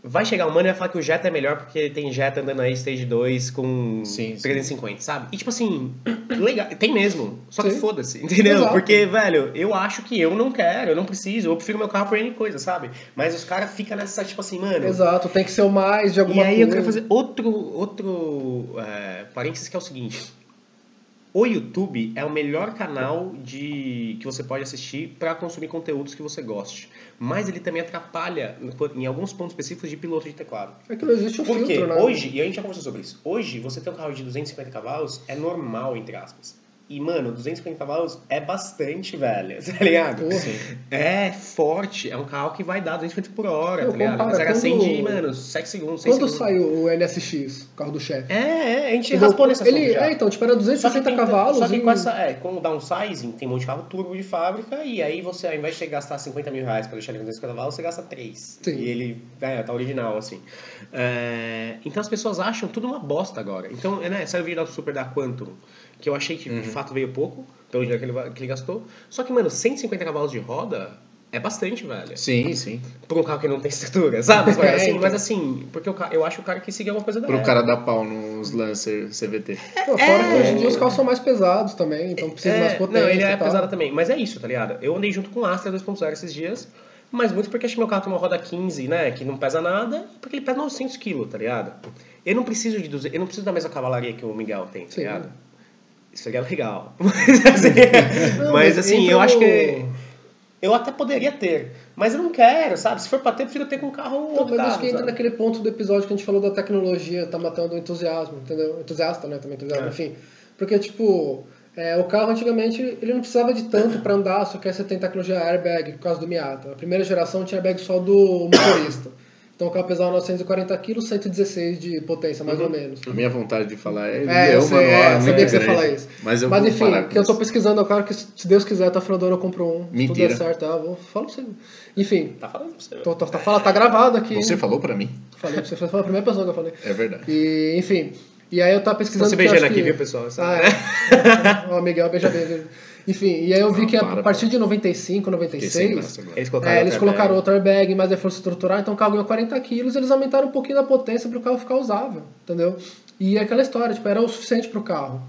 Vai chegar um mano e vai falar que o Jetta é melhor porque tem Jetta andando aí Stage 2 com Sim, sim. 350, sabe? E tipo assim, legal, tem mesmo. Só que Sim. foda-se, entendeu? Exato. Porque, velho, eu acho que eu não quero, eu não preciso, eu prefiro meu carro por N coisa, sabe? Mas os caras ficam nessa, tipo assim, mano. Exato, tem que ser o mais de alguma E aí coisa. eu quero fazer outro, outro é, parênteses que é o seguinte. O YouTube é o melhor canal de que você pode assistir para consumir conteúdos que você goste. Mas ele também atrapalha em alguns pontos específicos de piloto de teclado. É que não existe um Porque filtro, né? hoje, e a gente já conversou sobre isso, hoje você ter um carro de 250 cavalos é normal, entre aspas. E, mano, 250 cavalos é bastante, velho, tá ligado? Porra. É forte, é um carro que vai dar 250 por hora, Meu, tá ligado? Mas era 100 de, mano, 7 segundos, 6 Quando segundos. saiu o NSX, o carro do chefe? É, é, a gente raspou nesse assunto ele. É, então, tipo, era Só que 260 tem- cavalos. Só que e- com, essa, é, com o downsizing, tem um monte de carro turbo de fábrica, e aí você, ao invés de gastar 50 mil reais pra deixar ele com 250 cavalos, você gasta 3. Sim. E ele, é, tá original, assim. É, então as pessoas acham tudo uma bosta agora. Então, né, saiu o vídeo do Super da Quantum, que eu achei que de fato veio pouco, pelo dinheiro que ele, que ele gastou. Só que, mano, 150 cavalos de roda é bastante, velho. Sim, sim. Por um carro que não tem estrutura, sabe? Mas, É, assim, então. mas assim, porque ca- eu acho que o cara quis seguir alguma coisa da Pro época. cara dar pau nos Lancer CVT. Pô, fora que hoje em dia os carros são mais pesados também, então precisa de mais É, potência. Não, ele é pesado também. Mas é isso, tá ligado? Eu andei junto com o Astra 2.0 esses dias, mas muito porque acho que meu carro tem uma roda 15, né? Que não pesa nada, porque ele pesa 900 kg, tá ligado? Eu não preciso de 200, eu não preciso da mesma cavalaria que o Miguel tem, tá Sim. Isso seria legal. Mas assim, Não, mas, assim eu acho que. Eu até poderia ter, mas eu não quero, sabe? Se for pra ter, eu prefiro ter com um carro Então, outro mas acho carro, que entra sabe? naquele ponto do episódio que a gente falou da tecnologia, tá matando o entusiasmo, entendeu? Entusiasta, né? Também entusiasmo, É. enfim. Porque, tipo, é, o carro antigamente ele não precisava de tanto pra andar, só que aí você tem tecnologia airbag, por causa do Miata. A primeira geração tinha airbag só do motorista. Então o carro pesava 940 kg, 116 de potência, mais ou menos. A minha vontade de falar é, É, é eu um sei, é, muito sabia que você ia grande. falar isso. Mas eu Mas enfim, que eu tô isso. pesquisando, eu quero que se Deus quiser, até o final do ano eu compro um. Se tudo Mentira. der certo, ah, vou, falo pra você. Enfim, Tá falando pra você. tô, tô, tá, fala, tá gravado aqui. Você hein? falou pra mim? Falei pra você, foi a primeira pessoa que eu falei. É verdade. E, enfim. E aí eu tava pesquisando. Estão se beijando aqui, que- viu, pessoal? Ah, é. o Miguel beija bem. Enfim, e aí eu vi Não, que a para, partir para. de 95, Fiquei sem 96. graça agora. Eles colocaram, É, eles colocaram airbag, mais reforço estrutural, então o carro ganhou 40 quilos, eles aumentaram um pouquinho da potência para o carro ficar usável, entendeu? E é aquela história, tipo, era o suficiente para o carro.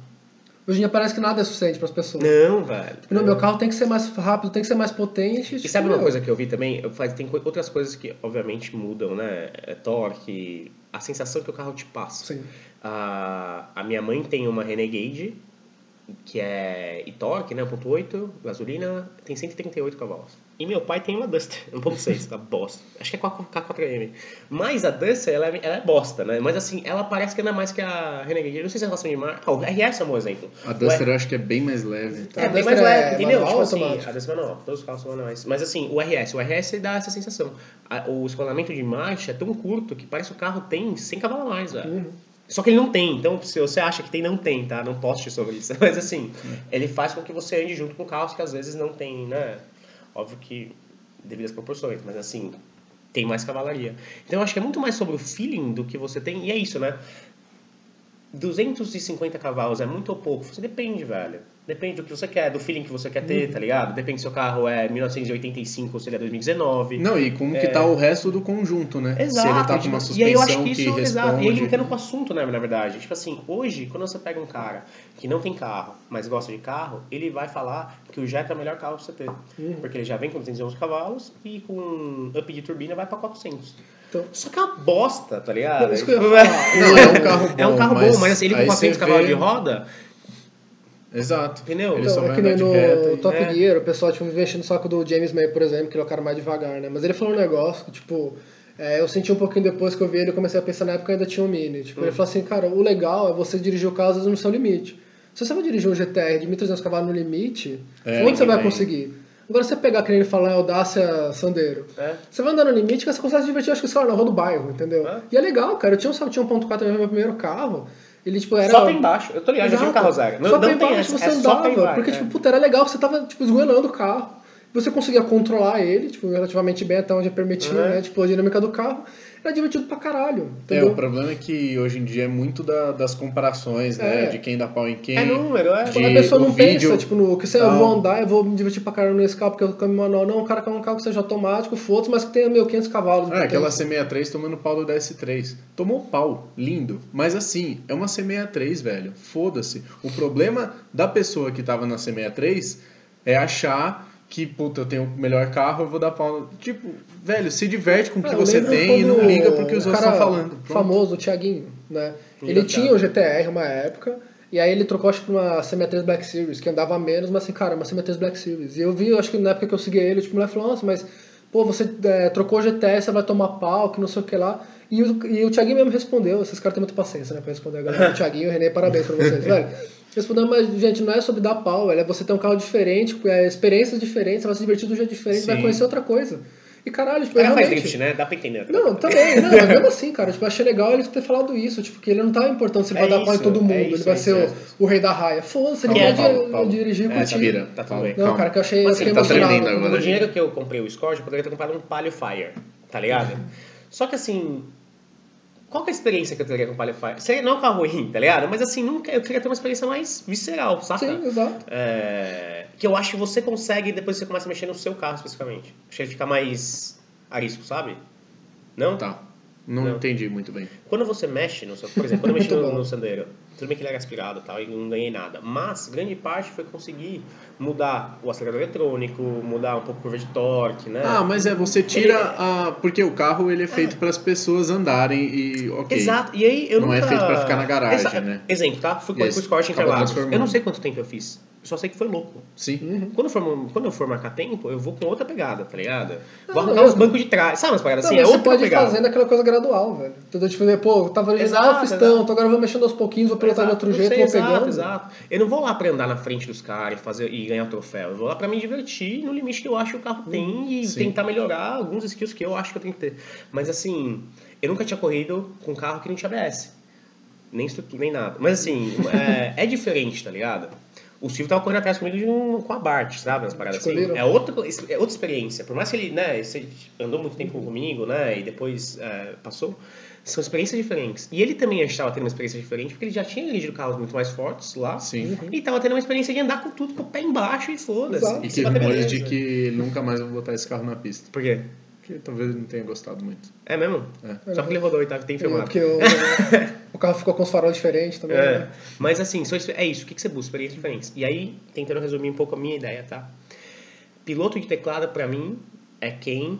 Hoje em dia parece que nada é suficiente para as pessoas. Não, velho. Não, meu carro tem que ser mais rápido, tem que ser mais potente. E tipo, sabe uma meu, coisa que eu vi também? Eu faz, tem outras coisas que obviamente mudam, né? É torque, a sensação que o carro te passa. Sim. A, a minha mãe tem uma Renegade que é e torque, né? 1.8, gasolina, tem 138 cavalos. E meu pai tem uma Duster, 1.6, tá bosta. Acho que é K4M. Mas a Duster, ela é, ela é bosta, né? Mas assim, ela parece que anda mais que a Renegade. Eu não sei se é relação de marca. Ah, o RS é um bom exemplo. A Duster eu acho que é bem mais leve. É, A bem mais é leve, entendeu? manual Tipo assim, a Duster é manual, todos os carros são manuais. Mas assim, o RS, o RS dá essa sensação. O escolamento de marcha é tão curto que parece que o carro tem 100 cavalos a mais, velho. Uhum. Só que ele não tem, então se você acha que tem, não tem, tá? Não poste sobre isso. Mas assim, ele faz com que você ande junto com carros que às vezes não tem, né? Óbvio que devido às proporções, mas assim, tem mais cavalaria. Então eu acho que é muito mais sobre o feeling do que você tem, e é isso, né? 250 cavalos é muito ou pouco? Você depende, velho. Depende do que você quer, do feeling que você quer ter, Uhum. tá ligado? Depende se seu carro é 1985 ou se ele é 2019. Não, e como que tá o resto do conjunto, né? É. Exato. Se ele tá com tipo, uma e aí eu acho suspensão que que, isso, exato. responde... E aí linkando com o assunto, né, na verdade. Tipo assim, hoje, quando você pega um cara que não tem carro, mas gosta de carro, ele vai falar que o Jetta é o melhor carro pra você ter. Uhum. Porque ele já vem com 211 cavalos e com up de turbina vai pra 400. Então- Só que é uma bosta, tá ligado? Eu ia Tipo. Não, é um carro bom, É um carro mas bom, mas assim, ele com aí 400 você cavalos vê- de roda, Exato. Entendeu? Ele só Então, é que nem no reta Top É. Gear, o pessoal tipo, vive enchendo o saco do James May, por exemplo, que ele é o cara mais devagar, né? Mas ele falou um negócio que, tipo, é, eu senti um pouquinho depois que eu vi ele, eu comecei a pensar na época ainda tinha um Mini. Tipo, Hum. ele falou assim, cara, o legal é você dirigir o carro às vezes no seu limite. Se você vai dirigir um GTR de 1.300 cavalos no limite, É, onde você vai bem. conseguir? Agora, você pegar, que ele fala, é Audácia Sandero. É. Você vai andar no limite que você consegue se divertir, acho que, sei lá, na rua do bairro, entendeu? É. E é legal, cara. Eu tinha um Saltinho 1.4 no meu primeiro carro. Ele, tipo, era... só tem embaixo. Eu tô ligado, já tive um Exato. carro zero. Não, só não tem embaixo essa, você é só andava, embaixo, porque, é. tipo, puta, era legal, você tava, tipo, esgoelando o carro. Você conseguia controlar ele, tipo, relativamente bem até onde permitia, Uhum. né? Tipo, a dinâmica do carro. Era divertido pra caralho, É, entendeu? o problema é que hoje em dia é muito da- das comparações, né? É. De quem dá pau em quem. É número, é. de- a pessoa não vídeo pensa, tipo, no que se eu vou andar, eu vou me divertir pra caralho nesse carro porque eu câmbio manual. Não, o cara quer um carro que seja automático, foda mas que tenha, meu, 500 cavalos. Ah, aquela potência. C63 tomando pau do DS3. Tomou pau, lindo. Mas assim, é uma C63, velho. Foda-se. O problema da pessoa que tava na C63 é achar que, puta, eu tenho o melhor carro, eu vou dar pau. Tipo, velho, se diverte com o que Ah, eu você tem e não liga pro que os o outros cara estão falando. Pronto. famoso, o Thiaguinho, né? Ele o tinha Thiago. o GTR uma época, e aí ele trocou, acho que uma C63 Black Series, que andava menos, mas assim, cara, uma C63 Black Series. E eu vi, acho que na época que eu segui ele, tipo, o moleque falou, nossa, mas, pô, você é, trocou o GTR, você vai tomar pau, que não sei o que lá. E o, e o Thiaguinho mesmo respondeu, esses caras têm muita paciência, né, pra responder a galera. O Thiaguinho e o René, parabéns pra vocês, velho. Respondendo, mas, gente, não é sobre dar pau, velho, é você ter um carro diferente, é, experiências diferentes, você vai se divertir de um jeito diferente, vai Sim. conhecer outra coisa. E caralho, tipo, cara faz drift, né? Dá pra entender. não, também, não, mas mesmo assim, cara, tipo, eu achei legal ele ter falado isso, tipo, que ele não tá importando se ele É vai dar pau em isso, todo é mundo, isso, ele vai é ser isso, o, o rei da raia. Foda-se, ele Que é, vai Paulo, di- Paulo. dirigir É, contigo. vira, Tá tudo bem. Não, Calma. cara, que eu achei, Mas, assim, tá emocionado. tremendo agora. O dinheiro que eu comprei o Scorch, eu poderia ter comprado um Palio Fire, tá ligado? Só que assim, qual que é a experiência que eu teria com o Palio Fire? Seria não é um carro ruim, tá ligado? Mas assim, nunca, eu queria ter uma experiência mais visceral, saca? Sim, exato. É, que eu acho que você consegue depois que você começa a mexer no seu carro especificamente. Acho que ele fica mais arisco, sabe? Não? Tá. Não, Não. entendi muito bem. Quando você mexe no seu, por exemplo, quando eu mexi no, no Sandero, tudo bem que ele era aspirado e tal, e não ganhei nada. Mas grande parte foi conseguir mudar o acelerador eletrônico, mudar um pouco a curva de torque, né? Ah, mas é, você tira Ele- a. Porque o carro ele é feito para as pessoas andarem e. Ok. Exato. E aí eu Não é nunca... feito pra ficar na garagem, Exa- né? Exemplo, tá? Fui com o Acaba Interlagos. Eu não sei quanto tempo eu fiz. Eu só sei que foi louco. Sim. Quando eu, for, quando eu for marcar tempo, eu vou com outra pegada, tá ligado? Vou Não, arrancar os bancos de trás. Sabe umas paradas Não, assim? É você outra pode ir pegada. fazendo aquela coisa gradual, velho. Entendeu? Tipo, pô, eu tava original, Exato, fiz exato. tanto, agora eu vou mexendo aos pouquinhos, vou pilotar de outro não jeito, sei, vou exato, pegando. Exato. Eu não vou lá pra andar na frente dos caras e, fazer, e ganhar troféu. Eu vou lá pra me divertir no limite que eu acho que o carro tem e Sim. tentar melhorar alguns skills que eu acho que eu tenho que ter. Mas assim, eu nunca tinha corrido com um carro que não tinha ABS. Nem estrutura, nem nada. Mas assim, é, é diferente, tá ligado? O Silvio tava correndo atrás comigo de um, com a Bart, sabe? As paradas assim. É outra, é outra experiência. Por mais que ele, né, você andou muito tempo comigo, né, e depois é, passou, são experiências diferentes. E ele também estava tendo uma experiência diferente, porque ele já tinha dirigido carros muito mais fortes lá. Sim. E tava tendo uma experiência de andar com tudo com o pé embaixo e foda-se. Exato. E teve rumores beleza. de que nunca mais vou botar esse carro na pista. Por quê? Que talvez ele não tenha gostado muito. É mesmo? É. Só porque ele rodou e tá, tem É, filmado. Porque o, o carro ficou com os faróis diferentes também. É, né? mas assim, só isso- é isso. O que você busca? Experiências diferentes. E aí, tentando resumir um pouco a minha ideia, tá? Piloto de teclado, pra mim, é quem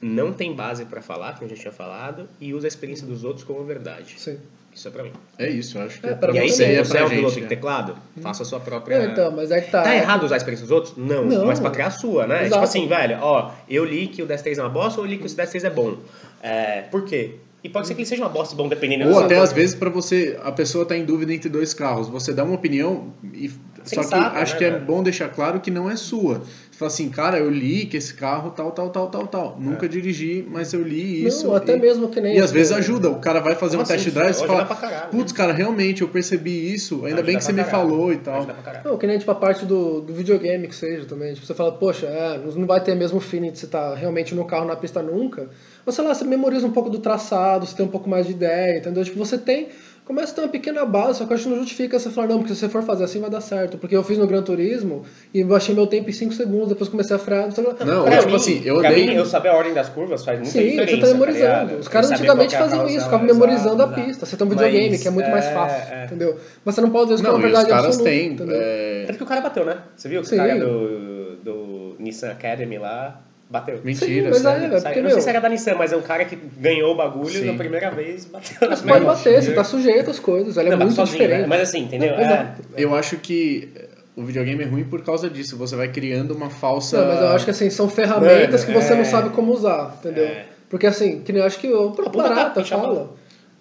não tem base pra falar, como a gente tinha falado, e usa a experiência dos outros como verdade. Sim. Isso é pra mim. É isso, eu acho que É, é, pra e aí, você se também, você é um gente, piloto de é. teclado, faça a sua própria... Não, então, mas é que tá. Tá errado usar a experiência dos outros? Não, Não. mas pra criar a sua, né? Exato. Tipo assim, velho, ó, eu li que o 10-3 é uma bosta ou eu li que o 10-3 é bom. É, por quê? E pode ser que ele seja uma bosta bom, dependendo Ou até sua- às vezes pra você, a pessoa tá em dúvida entre dois carros, você dá uma opinião e só que acho né, que é velho? bom deixar claro que não é sua. Você fala assim, cara, eu li que esse carro tal, tal, tal, tal, tal. Nunca dirigi, mas eu li isso. Não, até e, mesmo que nem. E às vezes né? ajuda. O cara vai fazer Como um test assim? drive e fala, caralho. putz, cara, realmente eu percebi isso. Ainda Ajuda bem que você me falou e tal. Não, que nem tipo a parte do, do videogame que seja também. Tipo, você fala, poxa, é, não vai ter mesmo feeling de você estar realmente no carro na pista nunca. Mas sei lá, você memoriza um pouco do traçado, você tem um pouco mais de ideia, entendeu? Tipo, você tem. Começa a ter uma pequena base, só que eu acho que não justifica você falar, não, porque se você for fazer assim vai dar certo. Porque eu fiz no Gran Turismo e eu achei meu tempo em 5 segundos, depois comecei a frear. Não, Pra tipo mim- assim, eu odeio- mim, eu saber a ordem das curvas faz muita Sim, diferença. você tá memorizando. ligado? Os caras antigamente é a faziam isso, ficavam exato, memorizando a exato. pista. Você tem um videogame, Mas, que é muito mais é, fácil, é. entendeu? Mas você não pode dizer Não, com uma e os verdade caras absoluta, têm. entendeu? é, Tanto que o cara bateu, né? Você viu que Sim. o cara do, do Nissan Academy lá bateu. Mentira, mas sério. é, porque, eu não sei meu, se era da Nissan, mas é um cara que ganhou o bagulho Sim. na primeira vez bateu. primeira pode bater, você tá sujeito às coisas, ela é Não, muito sozinho, diferente. né? Mas assim, entendeu? Não, É. exato. Eu acho que o videogame é ruim por causa disso. Você vai criando uma falsa. Não, mas eu acho que assim, são ferramentas Mano, que você é. não sabe como usar, entendeu? É. Porque assim, que nem eu acho que o próprio Barata fala.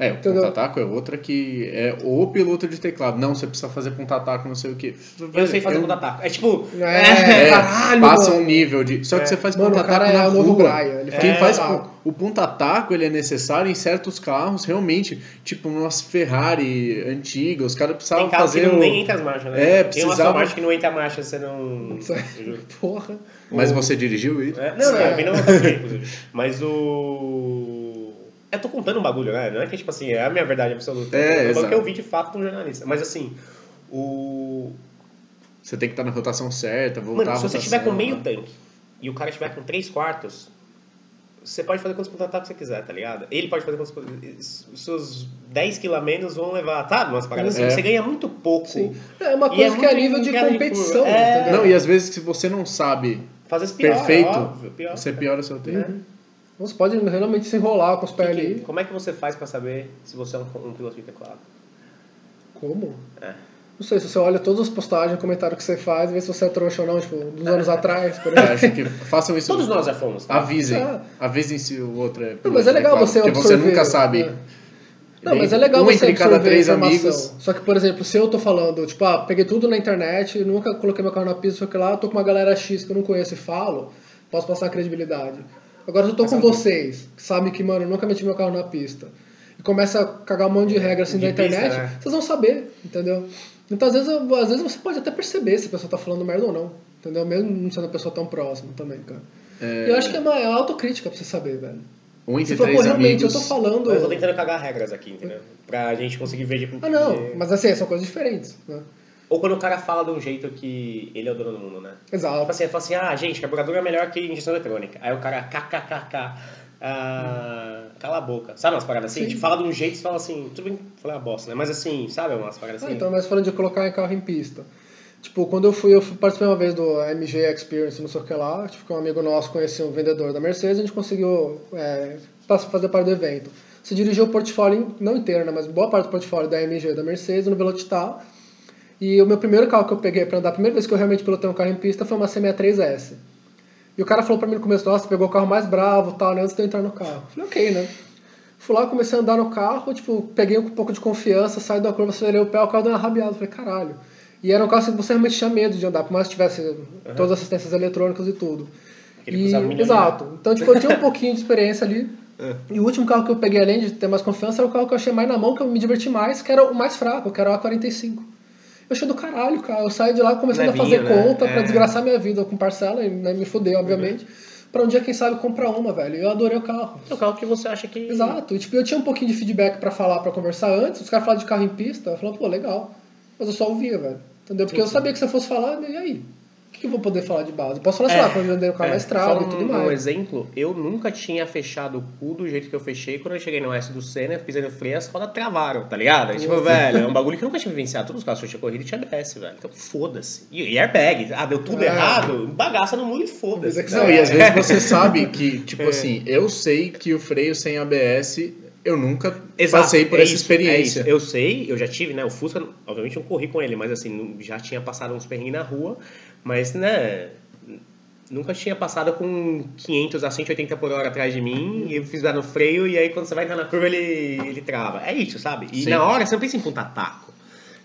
É, o ponta-taco é outra que é o piloto de teclado. Não, você precisa fazer ponta-taco, não sei o que. Eu sei fazer contra-ataque. É tipo. É, É, caralho, passa mano. um nível de. Só que É. você faz o na é o novo rua. Ele Quem faz o ponta-taco ele é necessário em certos carros, realmente. Tipo, umas Ferrari antigas, os caras precisavam Tem carro fazer que não o. nem entra as marchas, né? É, Tem uma precisava- Martin que não entra a marcha, você não. Porra. Mas você dirigiu isso? É, não, não, É. eu vi na Motoquia, inclusive. Mas o. Eu tô contando um bagulho, né? Não é que, tipo assim, é a minha verdade absoluta. É, falando exato. que eu vi de fato de um jornalista. Mas assim, o. Você tem que estar na rotação certa, voltar Mano, se você rotação, tiver com meio né? tanque e o cara estiver com 3 quartos, você pode fazer quantos contra-ataques você quiser, tá ligado? Ele pode fazer quantos. Os seus 10 kg a menos vão levar, tá? Umas paradas assim. É. Você ganha muito pouco. Sim. É uma E coisa é que é a nível de competição. É. Não, e às vezes se você não sabe Fazer pior, perfeito, óbvio, pior. você piora seu tempo. Você pode realmente se enrolar com os pés ali. como é que você faz pra saber se você é um, um piloto de teclado? Como? É. Não sei, se você olha todas as postagens, comentário que você faz, vê se você é trouxa ou não, tipo, dos anos atrás, por exemplo. acho que façam isso. Todos nós já fomos, tá? Avisem. Ah. Avisem se o outro é. Não, mas é legal você Porque absorver. você nunca sabe. né? Não, mas é legal um você entre cada três amigos. Só que, por exemplo, se eu tô falando, tipo, ah, peguei tudo na internet, nunca coloquei meu carro na pista, só que lá, eu tô com uma galera X que eu não conheço e falo, posso passar credibilidade. Agora, se eu tô com vocês, que sabem que, mano, eu nunca meti meu carro na pista, e começa a cagar um monte de regra assim De na pista, internet, né? vocês vão saber, entendeu? Então, às vezes, às vezes você pode até perceber se a pessoa tá falando merda ou não, entendeu? Mesmo não sendo uma pessoa tão próxima também, cara. É, eu acho que é uma, é uma autocrítica pra você saber, velho. um entre três pô, realmente, amigos. eu tô falando... Eu tô tentando cagar regras aqui, entendeu? Pra gente conseguir ver de Ah, não, mas assim, são coisas diferentes, né? Ou quando o cara fala de um jeito que ele é o dono do mundo, né? Tipo Exato. assim, ele fala assim, ah, gente, carburador é melhor que injeção eletrônica. Aí o cara, kkkk, ah, cala a boca. Sabe umas paradas assim? Sim. Tipo, fala de um jeito e fala assim, tudo bem, falei uma bosta, né? Mas assim, sabe umas paradas Ah, assim? então, mas falando de colocar carro em pista. Tipo, quando eu fui, eu participei uma vez do MG Experience, não sei o que lá, tipo, que um amigo nosso conhecia um vendedor da Mercedes, a gente conseguiu é, fazer parte do evento. Você dirigiu o portfólio, não inteiro, né, mas boa parte do portfólio da MG da Mercedes no Velocitar. E o meu primeiro carro que eu peguei pra andar, a primeira vez que eu realmente pilotei um carro em pista foi uma C63S. E o cara falou pra mim no começo, nossa, pegou o carro mais bravo tal, né, antes de eu entrar no carro. Eu falei, ok, né? Fui lá, comecei a andar no carro, tipo, peguei um pouco de confiança, saí da curva, acelerei o pé, o carro deu uma rabiada. Falei, caralho. E era um carro assim, que você realmente tinha medo de andar, por mais que tivesse todas as assistências eletrônicas e tudo. Aquele E- exato. Então, tipo, eu tinha um pouquinho de experiência ali. E o último carro que eu peguei, além de ter mais confiança, era o carro que eu achei mais na mão, que eu me diverti mais, que era o mais fraco, que era o A45. Eu achei do caralho, cara. Eu saí de lá começando a Levinho, fazer né? conta pra É. desgraçar minha vida com parcela e né, me fuder, obviamente. Pra um dia, quem sabe, comprar uma, velho. Eu adorei o carro. É o carro que você acha que... Exato. E, tipo, eu tinha um pouquinho de feedback pra falar, pra conversar antes. Os caras falavam de carro em pista. Eu falava, pô, legal. Mas eu só ouvia, velho. Entendeu? Porque eu sabia que se eu fosse falar, e aí? Que, eu vou poder falar de base? Eu posso falar, sei lá, quando eu andei o carro estrada Só e tudo um, mais. um exemplo, eu nunca tinha fechado o cu do jeito que eu fechei quando eu cheguei no S do Senna, pisei no freio, as rodas travaram, tá ligado? Tipo, velho, é um bagulho que eu nunca tinha vivenciado. Todos os carros que eu tinha corrido tinha ABS, velho. Então foda-se. E, e airbag, ah, deu tudo É. errado, bagaça no mundo e foda-se. É que Não, né? e às vezes você sabe que, tipo É. assim, eu sei que o freio sem ABS, eu nunca Exato, passei por é essa isso, experiência. é. Eu sei, eu já tive, né? O Fusca, obviamente não corri com ele, mas assim, já tinha passado uns perrengues na rua, mas, né? Nunca tinha passado com 500 a 180 por hora atrás de mim, e eu fiz dar no freio, e aí quando você vai entrar na curva ele, ele trava. É isso, sabe? E Sim. na hora você não pensa em pontar taco.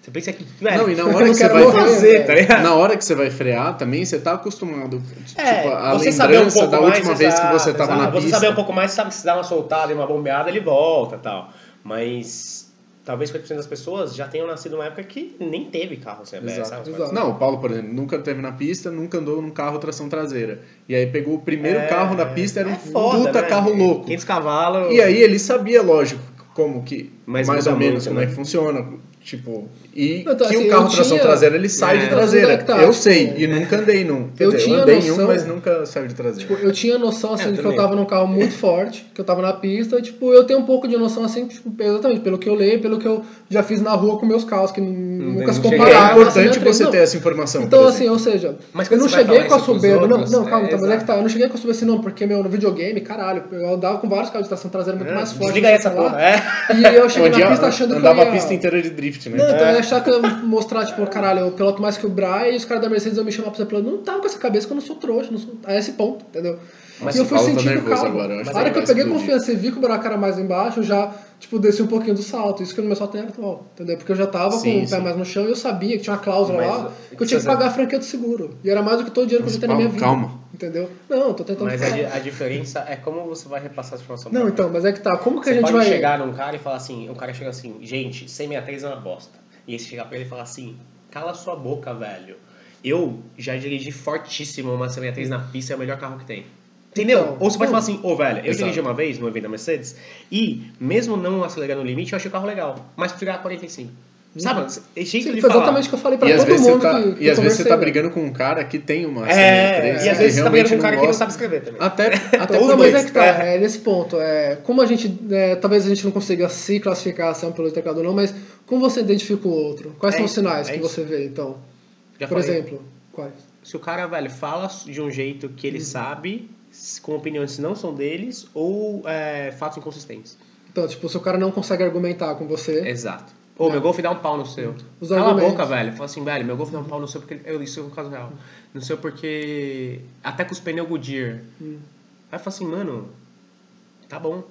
Você pensa que, velho, Não, e na hora que você vai fazer, tá? Na hora que você vai frear também, você tá acostumado. Tipo, É, a você saber um lembrança pouco da mais, última vez que você tava exato. na Você pista. saber um pouco mais, sabe que se dá uma soltada e uma bombeada, ele volta tal. Mas talvez 50% das pessoas já tenham nascido numa época que nem teve carro sem ABS, Exato. sabe? Exato. Não, o Paulo, por exemplo, nunca teve na pista, nunca andou num carro tração traseira. E aí pegou o primeiro É, carro na pista, era um é foda, puta né? carro louco. 500 cavalos. E aí ele sabia, lógico, como que, mais muda ou menos, muito, como né? é que funciona. Tipo, e Então, que assim, o carro tração tinha- traseira ele sai É. de traseira. é tá, eu tipo, sei, e nunca andei num. Eu dizer, tinha andei em um, noção- mas nunca saiu de traseira. Tipo, eu tinha noção, assim, É, de que eu tava num carro muito forte, que eu tava na pista, e, tipo, eu tenho um pouco de noção, assim, tipo, exatamente, pelo que eu leio, pelo que eu já fiz na rua com meus carros, que nunca se não é compararam. assim, importante né, você não. ter essa informação. Então, assim, ou seja, Mas eu não cheguei com a soberba. Não, não, calma, é, então, mas é que tá. Eu não cheguei com a soberba assim, não, porque meu, no videogame, caralho, eu andava com vários carros de tração traseira muito mais fortes. Desliga aí essa porra. É. E eu cheguei Onde na pista achando que eu ia... a pista inteira de drift, né? Não, então É. eu ia achar que eu ia mostrar, tipo, caralho, eu piloto mais que o Brian e os caras da Mercedes iam me chamar pra ser piloto. Não tava com essa cabeça que eu não sou trouxa, não sou... a esse ponto, entendeu? Mas e eu fui tá sentindo o nervoso carro. agora, Na que hora que eu peguei explodir. confiança e vi que o buraco era mais embaixo, eu já, tipo, desci um pouquinho do salto. Isso que no meu salto era alto, entendeu? Porque eu já tava Sim, com o pé sim. mais no chão e eu sabia que tinha uma cláusula Mas, lá que eu tinha que pagar a franquia do seguro. E era mais do que todo o dinheiro que eu já tenho na minha vida. calma. Entendeu? Não, eu tô tentando Mas a, a diferença é como você vai repassar essa informação. pra Não, então, mas é que tá. Como que Você a gente pode vai. chegar num cara e falar assim, o cara chega assim, gente, 163 é uma bosta. E aí você chegar pra ele e falar assim, cala sua boca, velho. Eu já dirigi fortíssimo uma 163 na pista, é o melhor carro que tem. Entendeu? Então, Ou você pode falar assim, ô velho, eu Exato. dirigi uma vez no evento da Mercedes e, mesmo não acelerando no limite, eu achei o carro legal, mas prefiro a 45. Sabe? É jeito Sim, de foi falar. exatamente o que eu falei pra E todo vezes, você mundo tá, que, que e às vezes você tá brigando com um cara que tem uma É, CM3 e às vezes você tá brigando realmente com um cara não que não sabe escrever também. Até, até Não, mas é que tá, é, nesse ponto, é, como a gente, é, talvez a gente não consiga se classificar se é um piloto de teclado ou não, mas como você identifica o outro? Quais É são os sinais é que isso. você vê, então? Já Por falei. exemplo, quais? Se o cara, velho, fala de um jeito que Uhum. ele sabe, s- com opiniões que não são deles, ou é, fatos inconsistentes. Então, tipo, se o cara não consegue argumentar com você, Exato. Ô, meu Golf dá um pau no seu. Os Cala a argumentos. boca, velho. Fala assim, velho, meu Golf dá um pau no seu porque... Eu, isso é um caso real. No seu porque... Até com os pneus Goodyear. Hum. Aí fala assim, mano... Tá bom.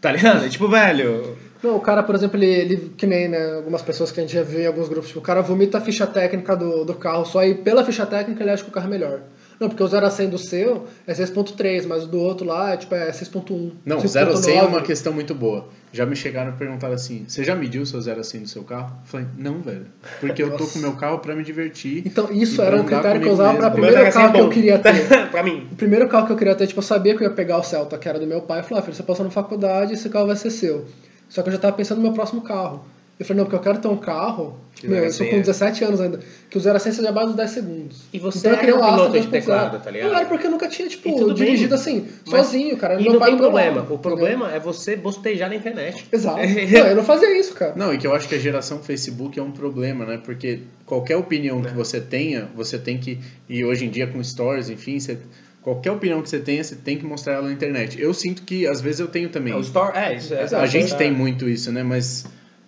Tá ligado? tipo, velho... Não, o cara, por exemplo, ele, ele que nem né, algumas pessoas que a gente já viu em alguns grupos, tipo, o cara vomita a ficha técnica do, do carro, só aí pela ficha técnica ele acha que o carro é melhor. Não, porque o 0 a 100 do seu é 6.3, mas o do outro lá é, tipo, é 6.1. Não, 5.9. 0 a 100 é uma questão muito boa. Já me chegaram e perguntaram assim: você já mediu o seu 0 a 100 do seu carro? Eu falei: não, velho. Porque eu tô com o meu carro pra me divertir. Então, isso era um critério que eu usava pra mesmo. Primeiro carro que eu queria ter. pra mim. O primeiro carro que eu queria ter, tipo, eu sabia que eu ia pegar o Celta, que era do meu pai, e falei, ah, filho, você passou na faculdade, esse carro vai ser seu. Só que eu já tava pensando no meu próximo carro. Eu falei, não, porque eu quero ter um carro, Que meu, eu tô ser- com 17 anos ainda, que o 0 a 100 seja abaixo dos 10 segundos. E você então eu era queria um Astra piloto de 2.0. teclado, tá ligado? Não era porque eu nunca tinha, tipo, tudo bem. dirigido assim, Mas- sozinho, cara. E meu não pai tem problema. lado, O entendeu? problema é você bostejar na internet. Exato. Não, eu não fazia isso, cara. Não, e que eu acho que a geração Facebook é um problema, né? Porque qualquer opinião que você tenha, você tem que. E hoje em dia com stories, enfim, você, qualquer opinião que você tenha, você tem que mostrar ela na internet. Eu sinto que às vezes eu tenho também. É, o store... É, isso é... a gente é- tem muito isso, né? Mas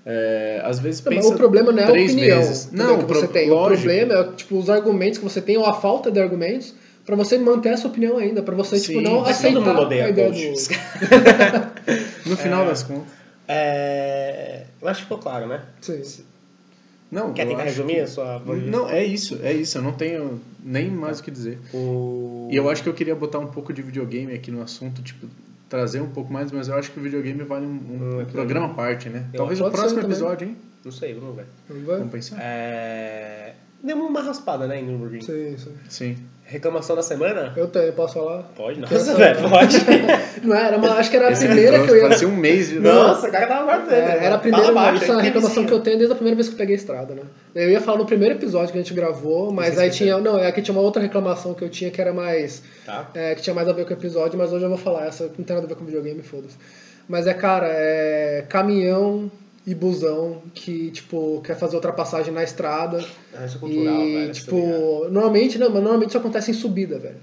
é, às vezes Não, pensa o problema não é a opinião entendeu, Não, que pro- você tem. lógico. O problema é tipo, os argumentos que você tem ou a falta de argumentos pra você manter essa opinião ainda, pra você tipo, Sim, não mas aceitar todo mundo odeia a ideia do... No final das contas. É... Eu acho que ficou claro, né? Sim. Não, Quer tentar resumir que- a sua... Não, é isso, é isso. Eu não tenho nem mais o que dizer. O... E eu acho que eu queria botar um pouco de videogame aqui no assunto, tipo, trazer um pouco mais, mas eu acho que o videogame vale um, um Hum, programa à parte, né? Eu Talvez o próximo episódio, hein? Não sei, vamos ver. Vamos ver? Vamos pensar? É... deu uma raspada, né, em Nürburgring. Sim, sim. Sim. Reclamação da semana? Eu tenho, posso falar? Pode, nossa, velho, pode. Não era, mas acho que era a Esse primeira que eu ia. Parecia um mês de... Nossa, o cara tava guardando. É, era a primeira, Fala baixo, isso é reclamação que eu tenho desde a primeira vez que eu peguei a estrada, né? Eu ia falar no primeiro episódio que a gente gravou, mas Você aí tinha. Não, é que tinha uma outra reclamação que eu tinha que era mais. Tá. é, que tinha mais a ver com o episódio, mas hoje eu vou falar essa, que não tem nada a ver com videogame, foda-se. Mas é, cara, é caminhão e busão que, tipo, quer fazer ultrapassagem na estrada. Ah, Isso é cultural, e, velho. tipo, tá ligado? normalmente, não, mas normalmente isso acontece em subida, velho.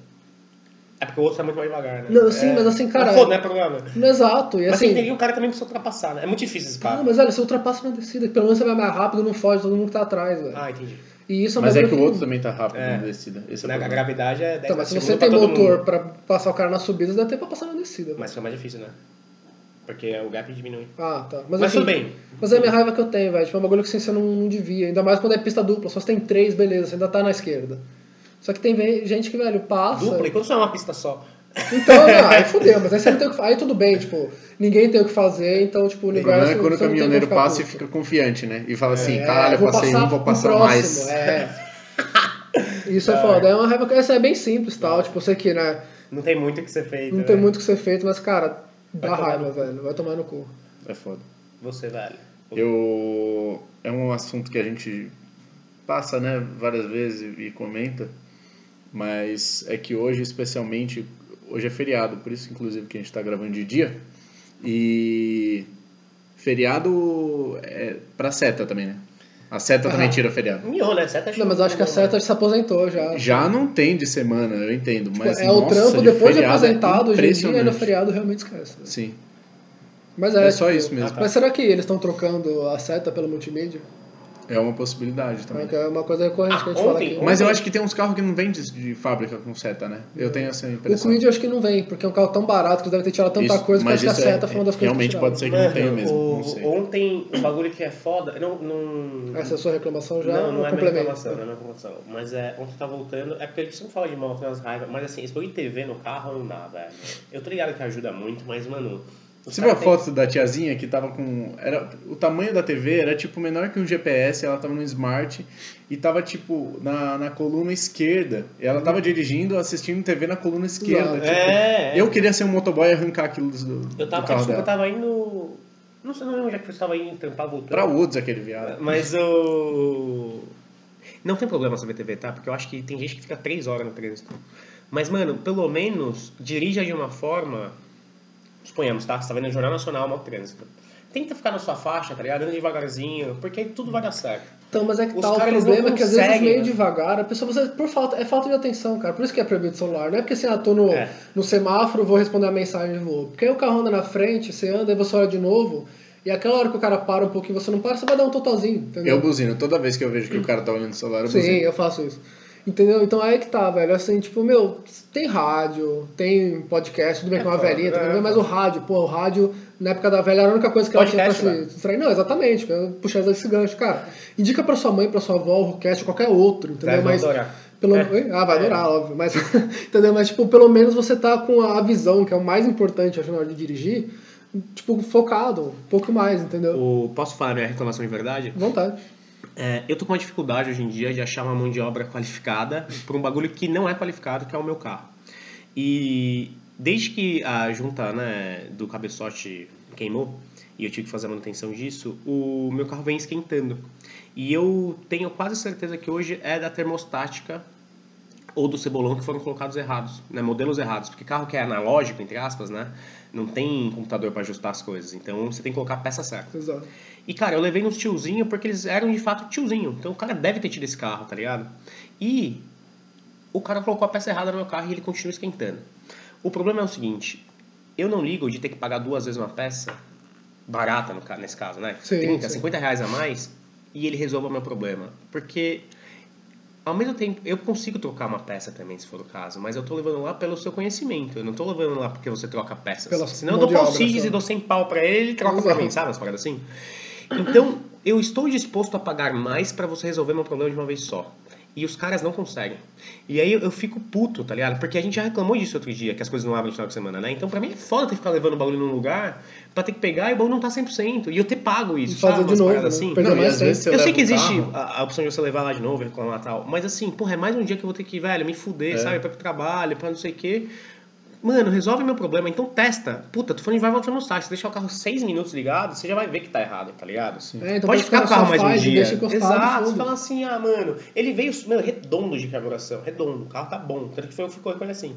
É porque o outro tá muito mais devagar, né? Não, sim, É. mas assim, cara- Mas foda, não é problema. Exato, e Mas assim. tem que ter que o cara também precisa ultrapassar, né? É muito difícil esse cara. Não, mas olha, você ultrapassa na descida, pelo menos você vai mais rápido, não foge todo mundo que tá atrás, velho. Ah, entendi. E isso é Mas é que o outro também tá rápido É. na descida. Esse é o Né, A gravidade é 10 Então, mas se você tem motor pra passar o cara nas subidas, dá tempo pra passar na descida. Mas fica mais difícil, né? Porque o gap diminui. Ah, tá. Mas, Mas assim, tudo bem. Mas é a minha raiva que eu tenho, velho. Tipo, é um bagulho que assim, você não, não devia. Ainda mais quando é pista dupla. Só você tem três, beleza, você ainda tá na esquerda. Só que tem gente que, velho, passa. Dupla, e quando só é uma pista só? Então, não, aí fudeu, mas aí você não tem o que fazer. Aí tudo bem, tipo, ninguém tem o que fazer, então, tipo, o O problema universo. é quando o você tem caminhoneiro passa e fica confiante, né? E fala assim, É, caralho, eu vou passei um, vou passar próximo, mais. É. Isso é foda. É uma raiva que essa é bem simples tal. Tipo, você que, né? Não tem muito o que ser feito. Não tem né? muito o que ser feito, mas, cara, dá raiva, velho. Vai tomar no cu. É foda. Você, velho. Eu... É um assunto que a gente passa, né, várias vezes e comenta, mas é que hoje, especialmente, hoje é feriado, por isso, inclusive, que a gente está gravando de dia, e feriado é pra seta também, né? A seta também tira feriado. Miou, né? Seta Não, mas eu acho que a Seta se aposentou já. Já não tem de semana, eu entendo, mas é o nossa, trampo depois de é aposentado, hoje em dia, no feriado realmente esquece. Sim. Mas é, É só tipo, isso mesmo. Ah, tá. Mas será que eles estão trocando a seta pela multimídia? É uma possibilidade também. Que é uma coisa recorrente que a gente Ah, fala ontem- aqui. Mas eu acho que tem uns carros que não vêm de, de fábrica com seta, né? Eu tenho essa O impressão. Quid eu acho que não vem, porque é um carro tão barato que eles devem ter tirado tanta Isso, coisa que acho que a é- seta foi uma das coisas realmente que pode ser que não tenha mesmo, o- não sei. Ontem, um bagulho que é foda. Não. não... Essa é a sua reclamação já? não, ou não é minha reclamação, não é minha reclamação. Mas é, ontem tá voltando. É porque a gente sempre fala de moto, tem umas raivas. Mas assim, esse bagulho de TV no carro não dá, velho. Eu tô ligado que ajuda muito, mas, mano. Os Você viu a foto da tiazinha que tava com. Era, o tamanho da TV era tipo menor que um GPS, ela tava no Smart e tava tipo na, na coluna esquerda. E ela tava dirigindo, assistindo TV na coluna esquerda. Tipo, É. Eu queria ser um motoboy e arrancar aquilo do, Eu tava, do carro que eu dela. tava indo. Não sei, não lembro onde é que você tava indo trampar voltando. Pra Woods aquele viado. Mas o. Não tem problema sobre TV, tá? Porque eu acho que tem gente que fica três horas no trânsito. Mas, mano, pelo menos dirija de uma forma. Suponhamos, tá? Você tá vendo o Jornal Nacional, mau trânsito. Tenta ficar na sua faixa, tá ligado? Anda devagarzinho, porque aí tudo vai dar certo. Então, mas é que Os tá, o problema não é que às vezes meio né? devagar, a pessoa, você, por falta, é falta de atenção, cara. Por isso que é proibido o celular. Não é porque assim, ah, tô no, É. no semáforo, vou responder a mensagem e vou. Porque aí o carro anda na frente, você anda, aí você olha de novo, e aquela hora que o cara para um pouquinho e você não para, você vai dar um totalzinho, entendeu? Eu buzino. Toda vez que eu vejo que o cara tá olhando o celular, eu Sim, buzino. eu faço isso. Entendeu? Então aí que tá, velho. Assim, tipo, meu, tem rádio, tem podcast, tudo bem É que é uma foda, velhinha, também, é. mas o rádio, pô, o rádio, na época da velha, era a única coisa que ela tinha pra se velho. distrair. Não, exatamente, puxei esse gancho. Cara, indica pra sua mãe, pra sua avó, o cast, qualquer outro, entendeu? Vai mas. adorar. Pelo... É. Ah, vai É. adorar, óbvio. Mas, entendeu? Mas, tipo, pelo menos você tá com a visão, que é o mais importante, acho, na hora de dirigir, tipo, focado, um pouco mais, entendeu? O, posso falar minha reclamação de verdade? Vontade. É, eu tô com uma dificuldade hoje em dia de achar uma mão de obra qualificada por um bagulho que não é qualificado, que é o meu carro. E desde que a junta né, do cabeçote queimou e eu tive que fazer a manutenção disso, o meu carro vem esquentando. E eu tenho quase certeza que hoje é da termostática ou do cebolão que foram colocados errados, né, modelos errados, porque carro que é analógico, entre aspas, né, não tem computador para ajustar as coisas, então você tem que colocar a peça certa. Exato. E, cara, eu levei nos tiozinho porque eles eram de fato tiozinho. Então o cara deve ter tido esse carro, tá ligado? E o cara colocou a peça errada no meu carro e ele continua esquentando. O problema é o seguinte: eu não ligo de ter que pagar duas vezes uma peça, barata no, nesse caso, né? Sim, 30, sim. 50 reais a mais, e ele resolva o meu problema. Porque. Ao mesmo tempo, eu consigo trocar uma peça também, se for o caso, mas eu tô levando lá pelo seu conhecimento. Eu não tô levando lá porque você troca peças. Pela Senão eu dou pau e dou 100 pau pra ele ele troca pra Exato. mim, sabe? Umas paradas assim. Então, eu estou disposto a pagar mais para você resolver meu problema de uma vez só. E os caras não conseguem. E aí eu, eu fico puto, tá ligado? Porque a gente já reclamou disso outro dia, que as coisas não abrem no final de semana, né? Então pra mim é foda ter que ficar levando o bagulho num lugar pra ter que pegar e o bagulho não tá 100%. E eu ter pago isso, E fazer sabe? de Umas novo, né? assim. Não, mais vezes eu sei que existe a, a opção de você levar lá de novo, reclamar e tal. Mas assim, porra, é mais um dia que eu vou ter que, velho, me fuder, É. sabe? Pra ir pro trabalho, pra não sei o quê. Mano, resolve meu problema, então testa. Puta, tu falando de vai voltar no site, você deixar o carro 6 minutos ligado, você já vai ver que tá errado, tá ligado? É, então Pode ficar o carro só mais um faz e dia. Exato, você fala assim, ah, mano, ele veio mano, redondo de carburação, redondo, o carro tá bom, tanto que foi eu ficou com ele assim.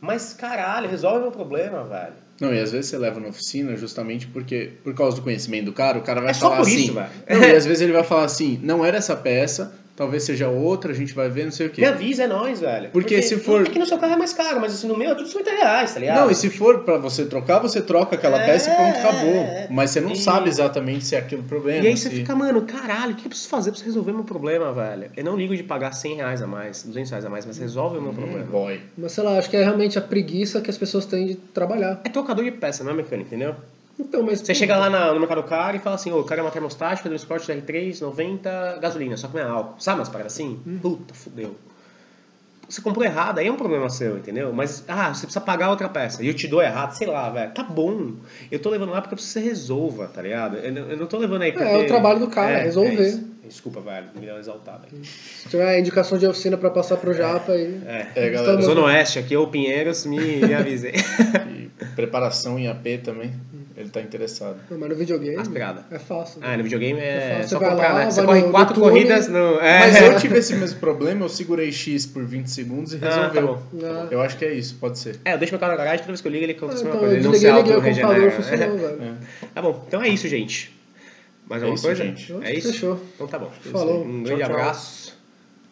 Mas caralho, resolve meu problema, velho. Não, e às vezes você leva na oficina justamente porque, por causa do conhecimento do cara, o cara vai É só falar por assim. isso, velho. Não, e às vezes ele vai falar assim, não era essa peça, talvez seja outra, a gente vai ver, não sei o quê. Me avisa, é nóis, velho. Porque se for- É que no seu carro é mais caro, mas assim, no meu é tudo 50 reais, tá ligado? Não, e se for pra você trocar, você troca aquela É, peça e pronto, é, acabou. é. Mas você não E- sabe exatamente se é aquilo o problema. E aí você se- fica, mano, caralho, o que eu preciso fazer pra resolver meu problema, velho? Eu não ligo de pagar 100 reais a mais, 200 reais a mais, mas resolve o meu Hum, problema. boy. Mas sei lá, acho que é realmente a preguiça que as pessoas têm de trabalhar. É trocador de peça, não é mecânico, entendeu? Então, mas. Você chega lá na- no Mercado Caro e fala assim, ô, eu quero uma termostática do Sport R3, 90, gasolina, só que não é álcool. Sabe umas paradas assim? Puta, fudeu. Você comprou errado, aí é um problema seu, entendeu? Mas, ah, você precisa pagar outra peça. E eu te dou errado, sei lá, velho. Tá bom. Eu tô levando lá porque eu preciso que você resolva, tá ligado? Eu, não- eu não tô levando aí porque... É, o trabalho do cara, resolver. isso. Desculpa, velho, me deu uma exaltada aí. Se tiver indicação de oficina pra passar pro Japa aí. É, É, galera. Estamos- Zona Oeste aqui, ou Pinheiros, me, me avisei. E preparação em AP também, ele tá interessado. Não, mas no videogame. Aspirada. É fácil. ah, no videogame É é, fácil, só comprar, lá, né? Você corre no- no quatro túnel. corridas no... É. Mas eu tive esse mesmo problema, eu segurei X por 20 segundos e Ah, tá resolveu. bom. Ah. Eu acho que é isso, pode ser. É, eu deixo meu carro na garagem, toda vez que eu ligo ele acontece Ah, então, coisa. Ele não se auto-regenera. funcionou, velho. Tá bom, então é isso, gente. Mais É alguma isso, coisa? gente. É isso? Fechou. Então tá bom. Falou. Um Tchau, grande tchau. abraço.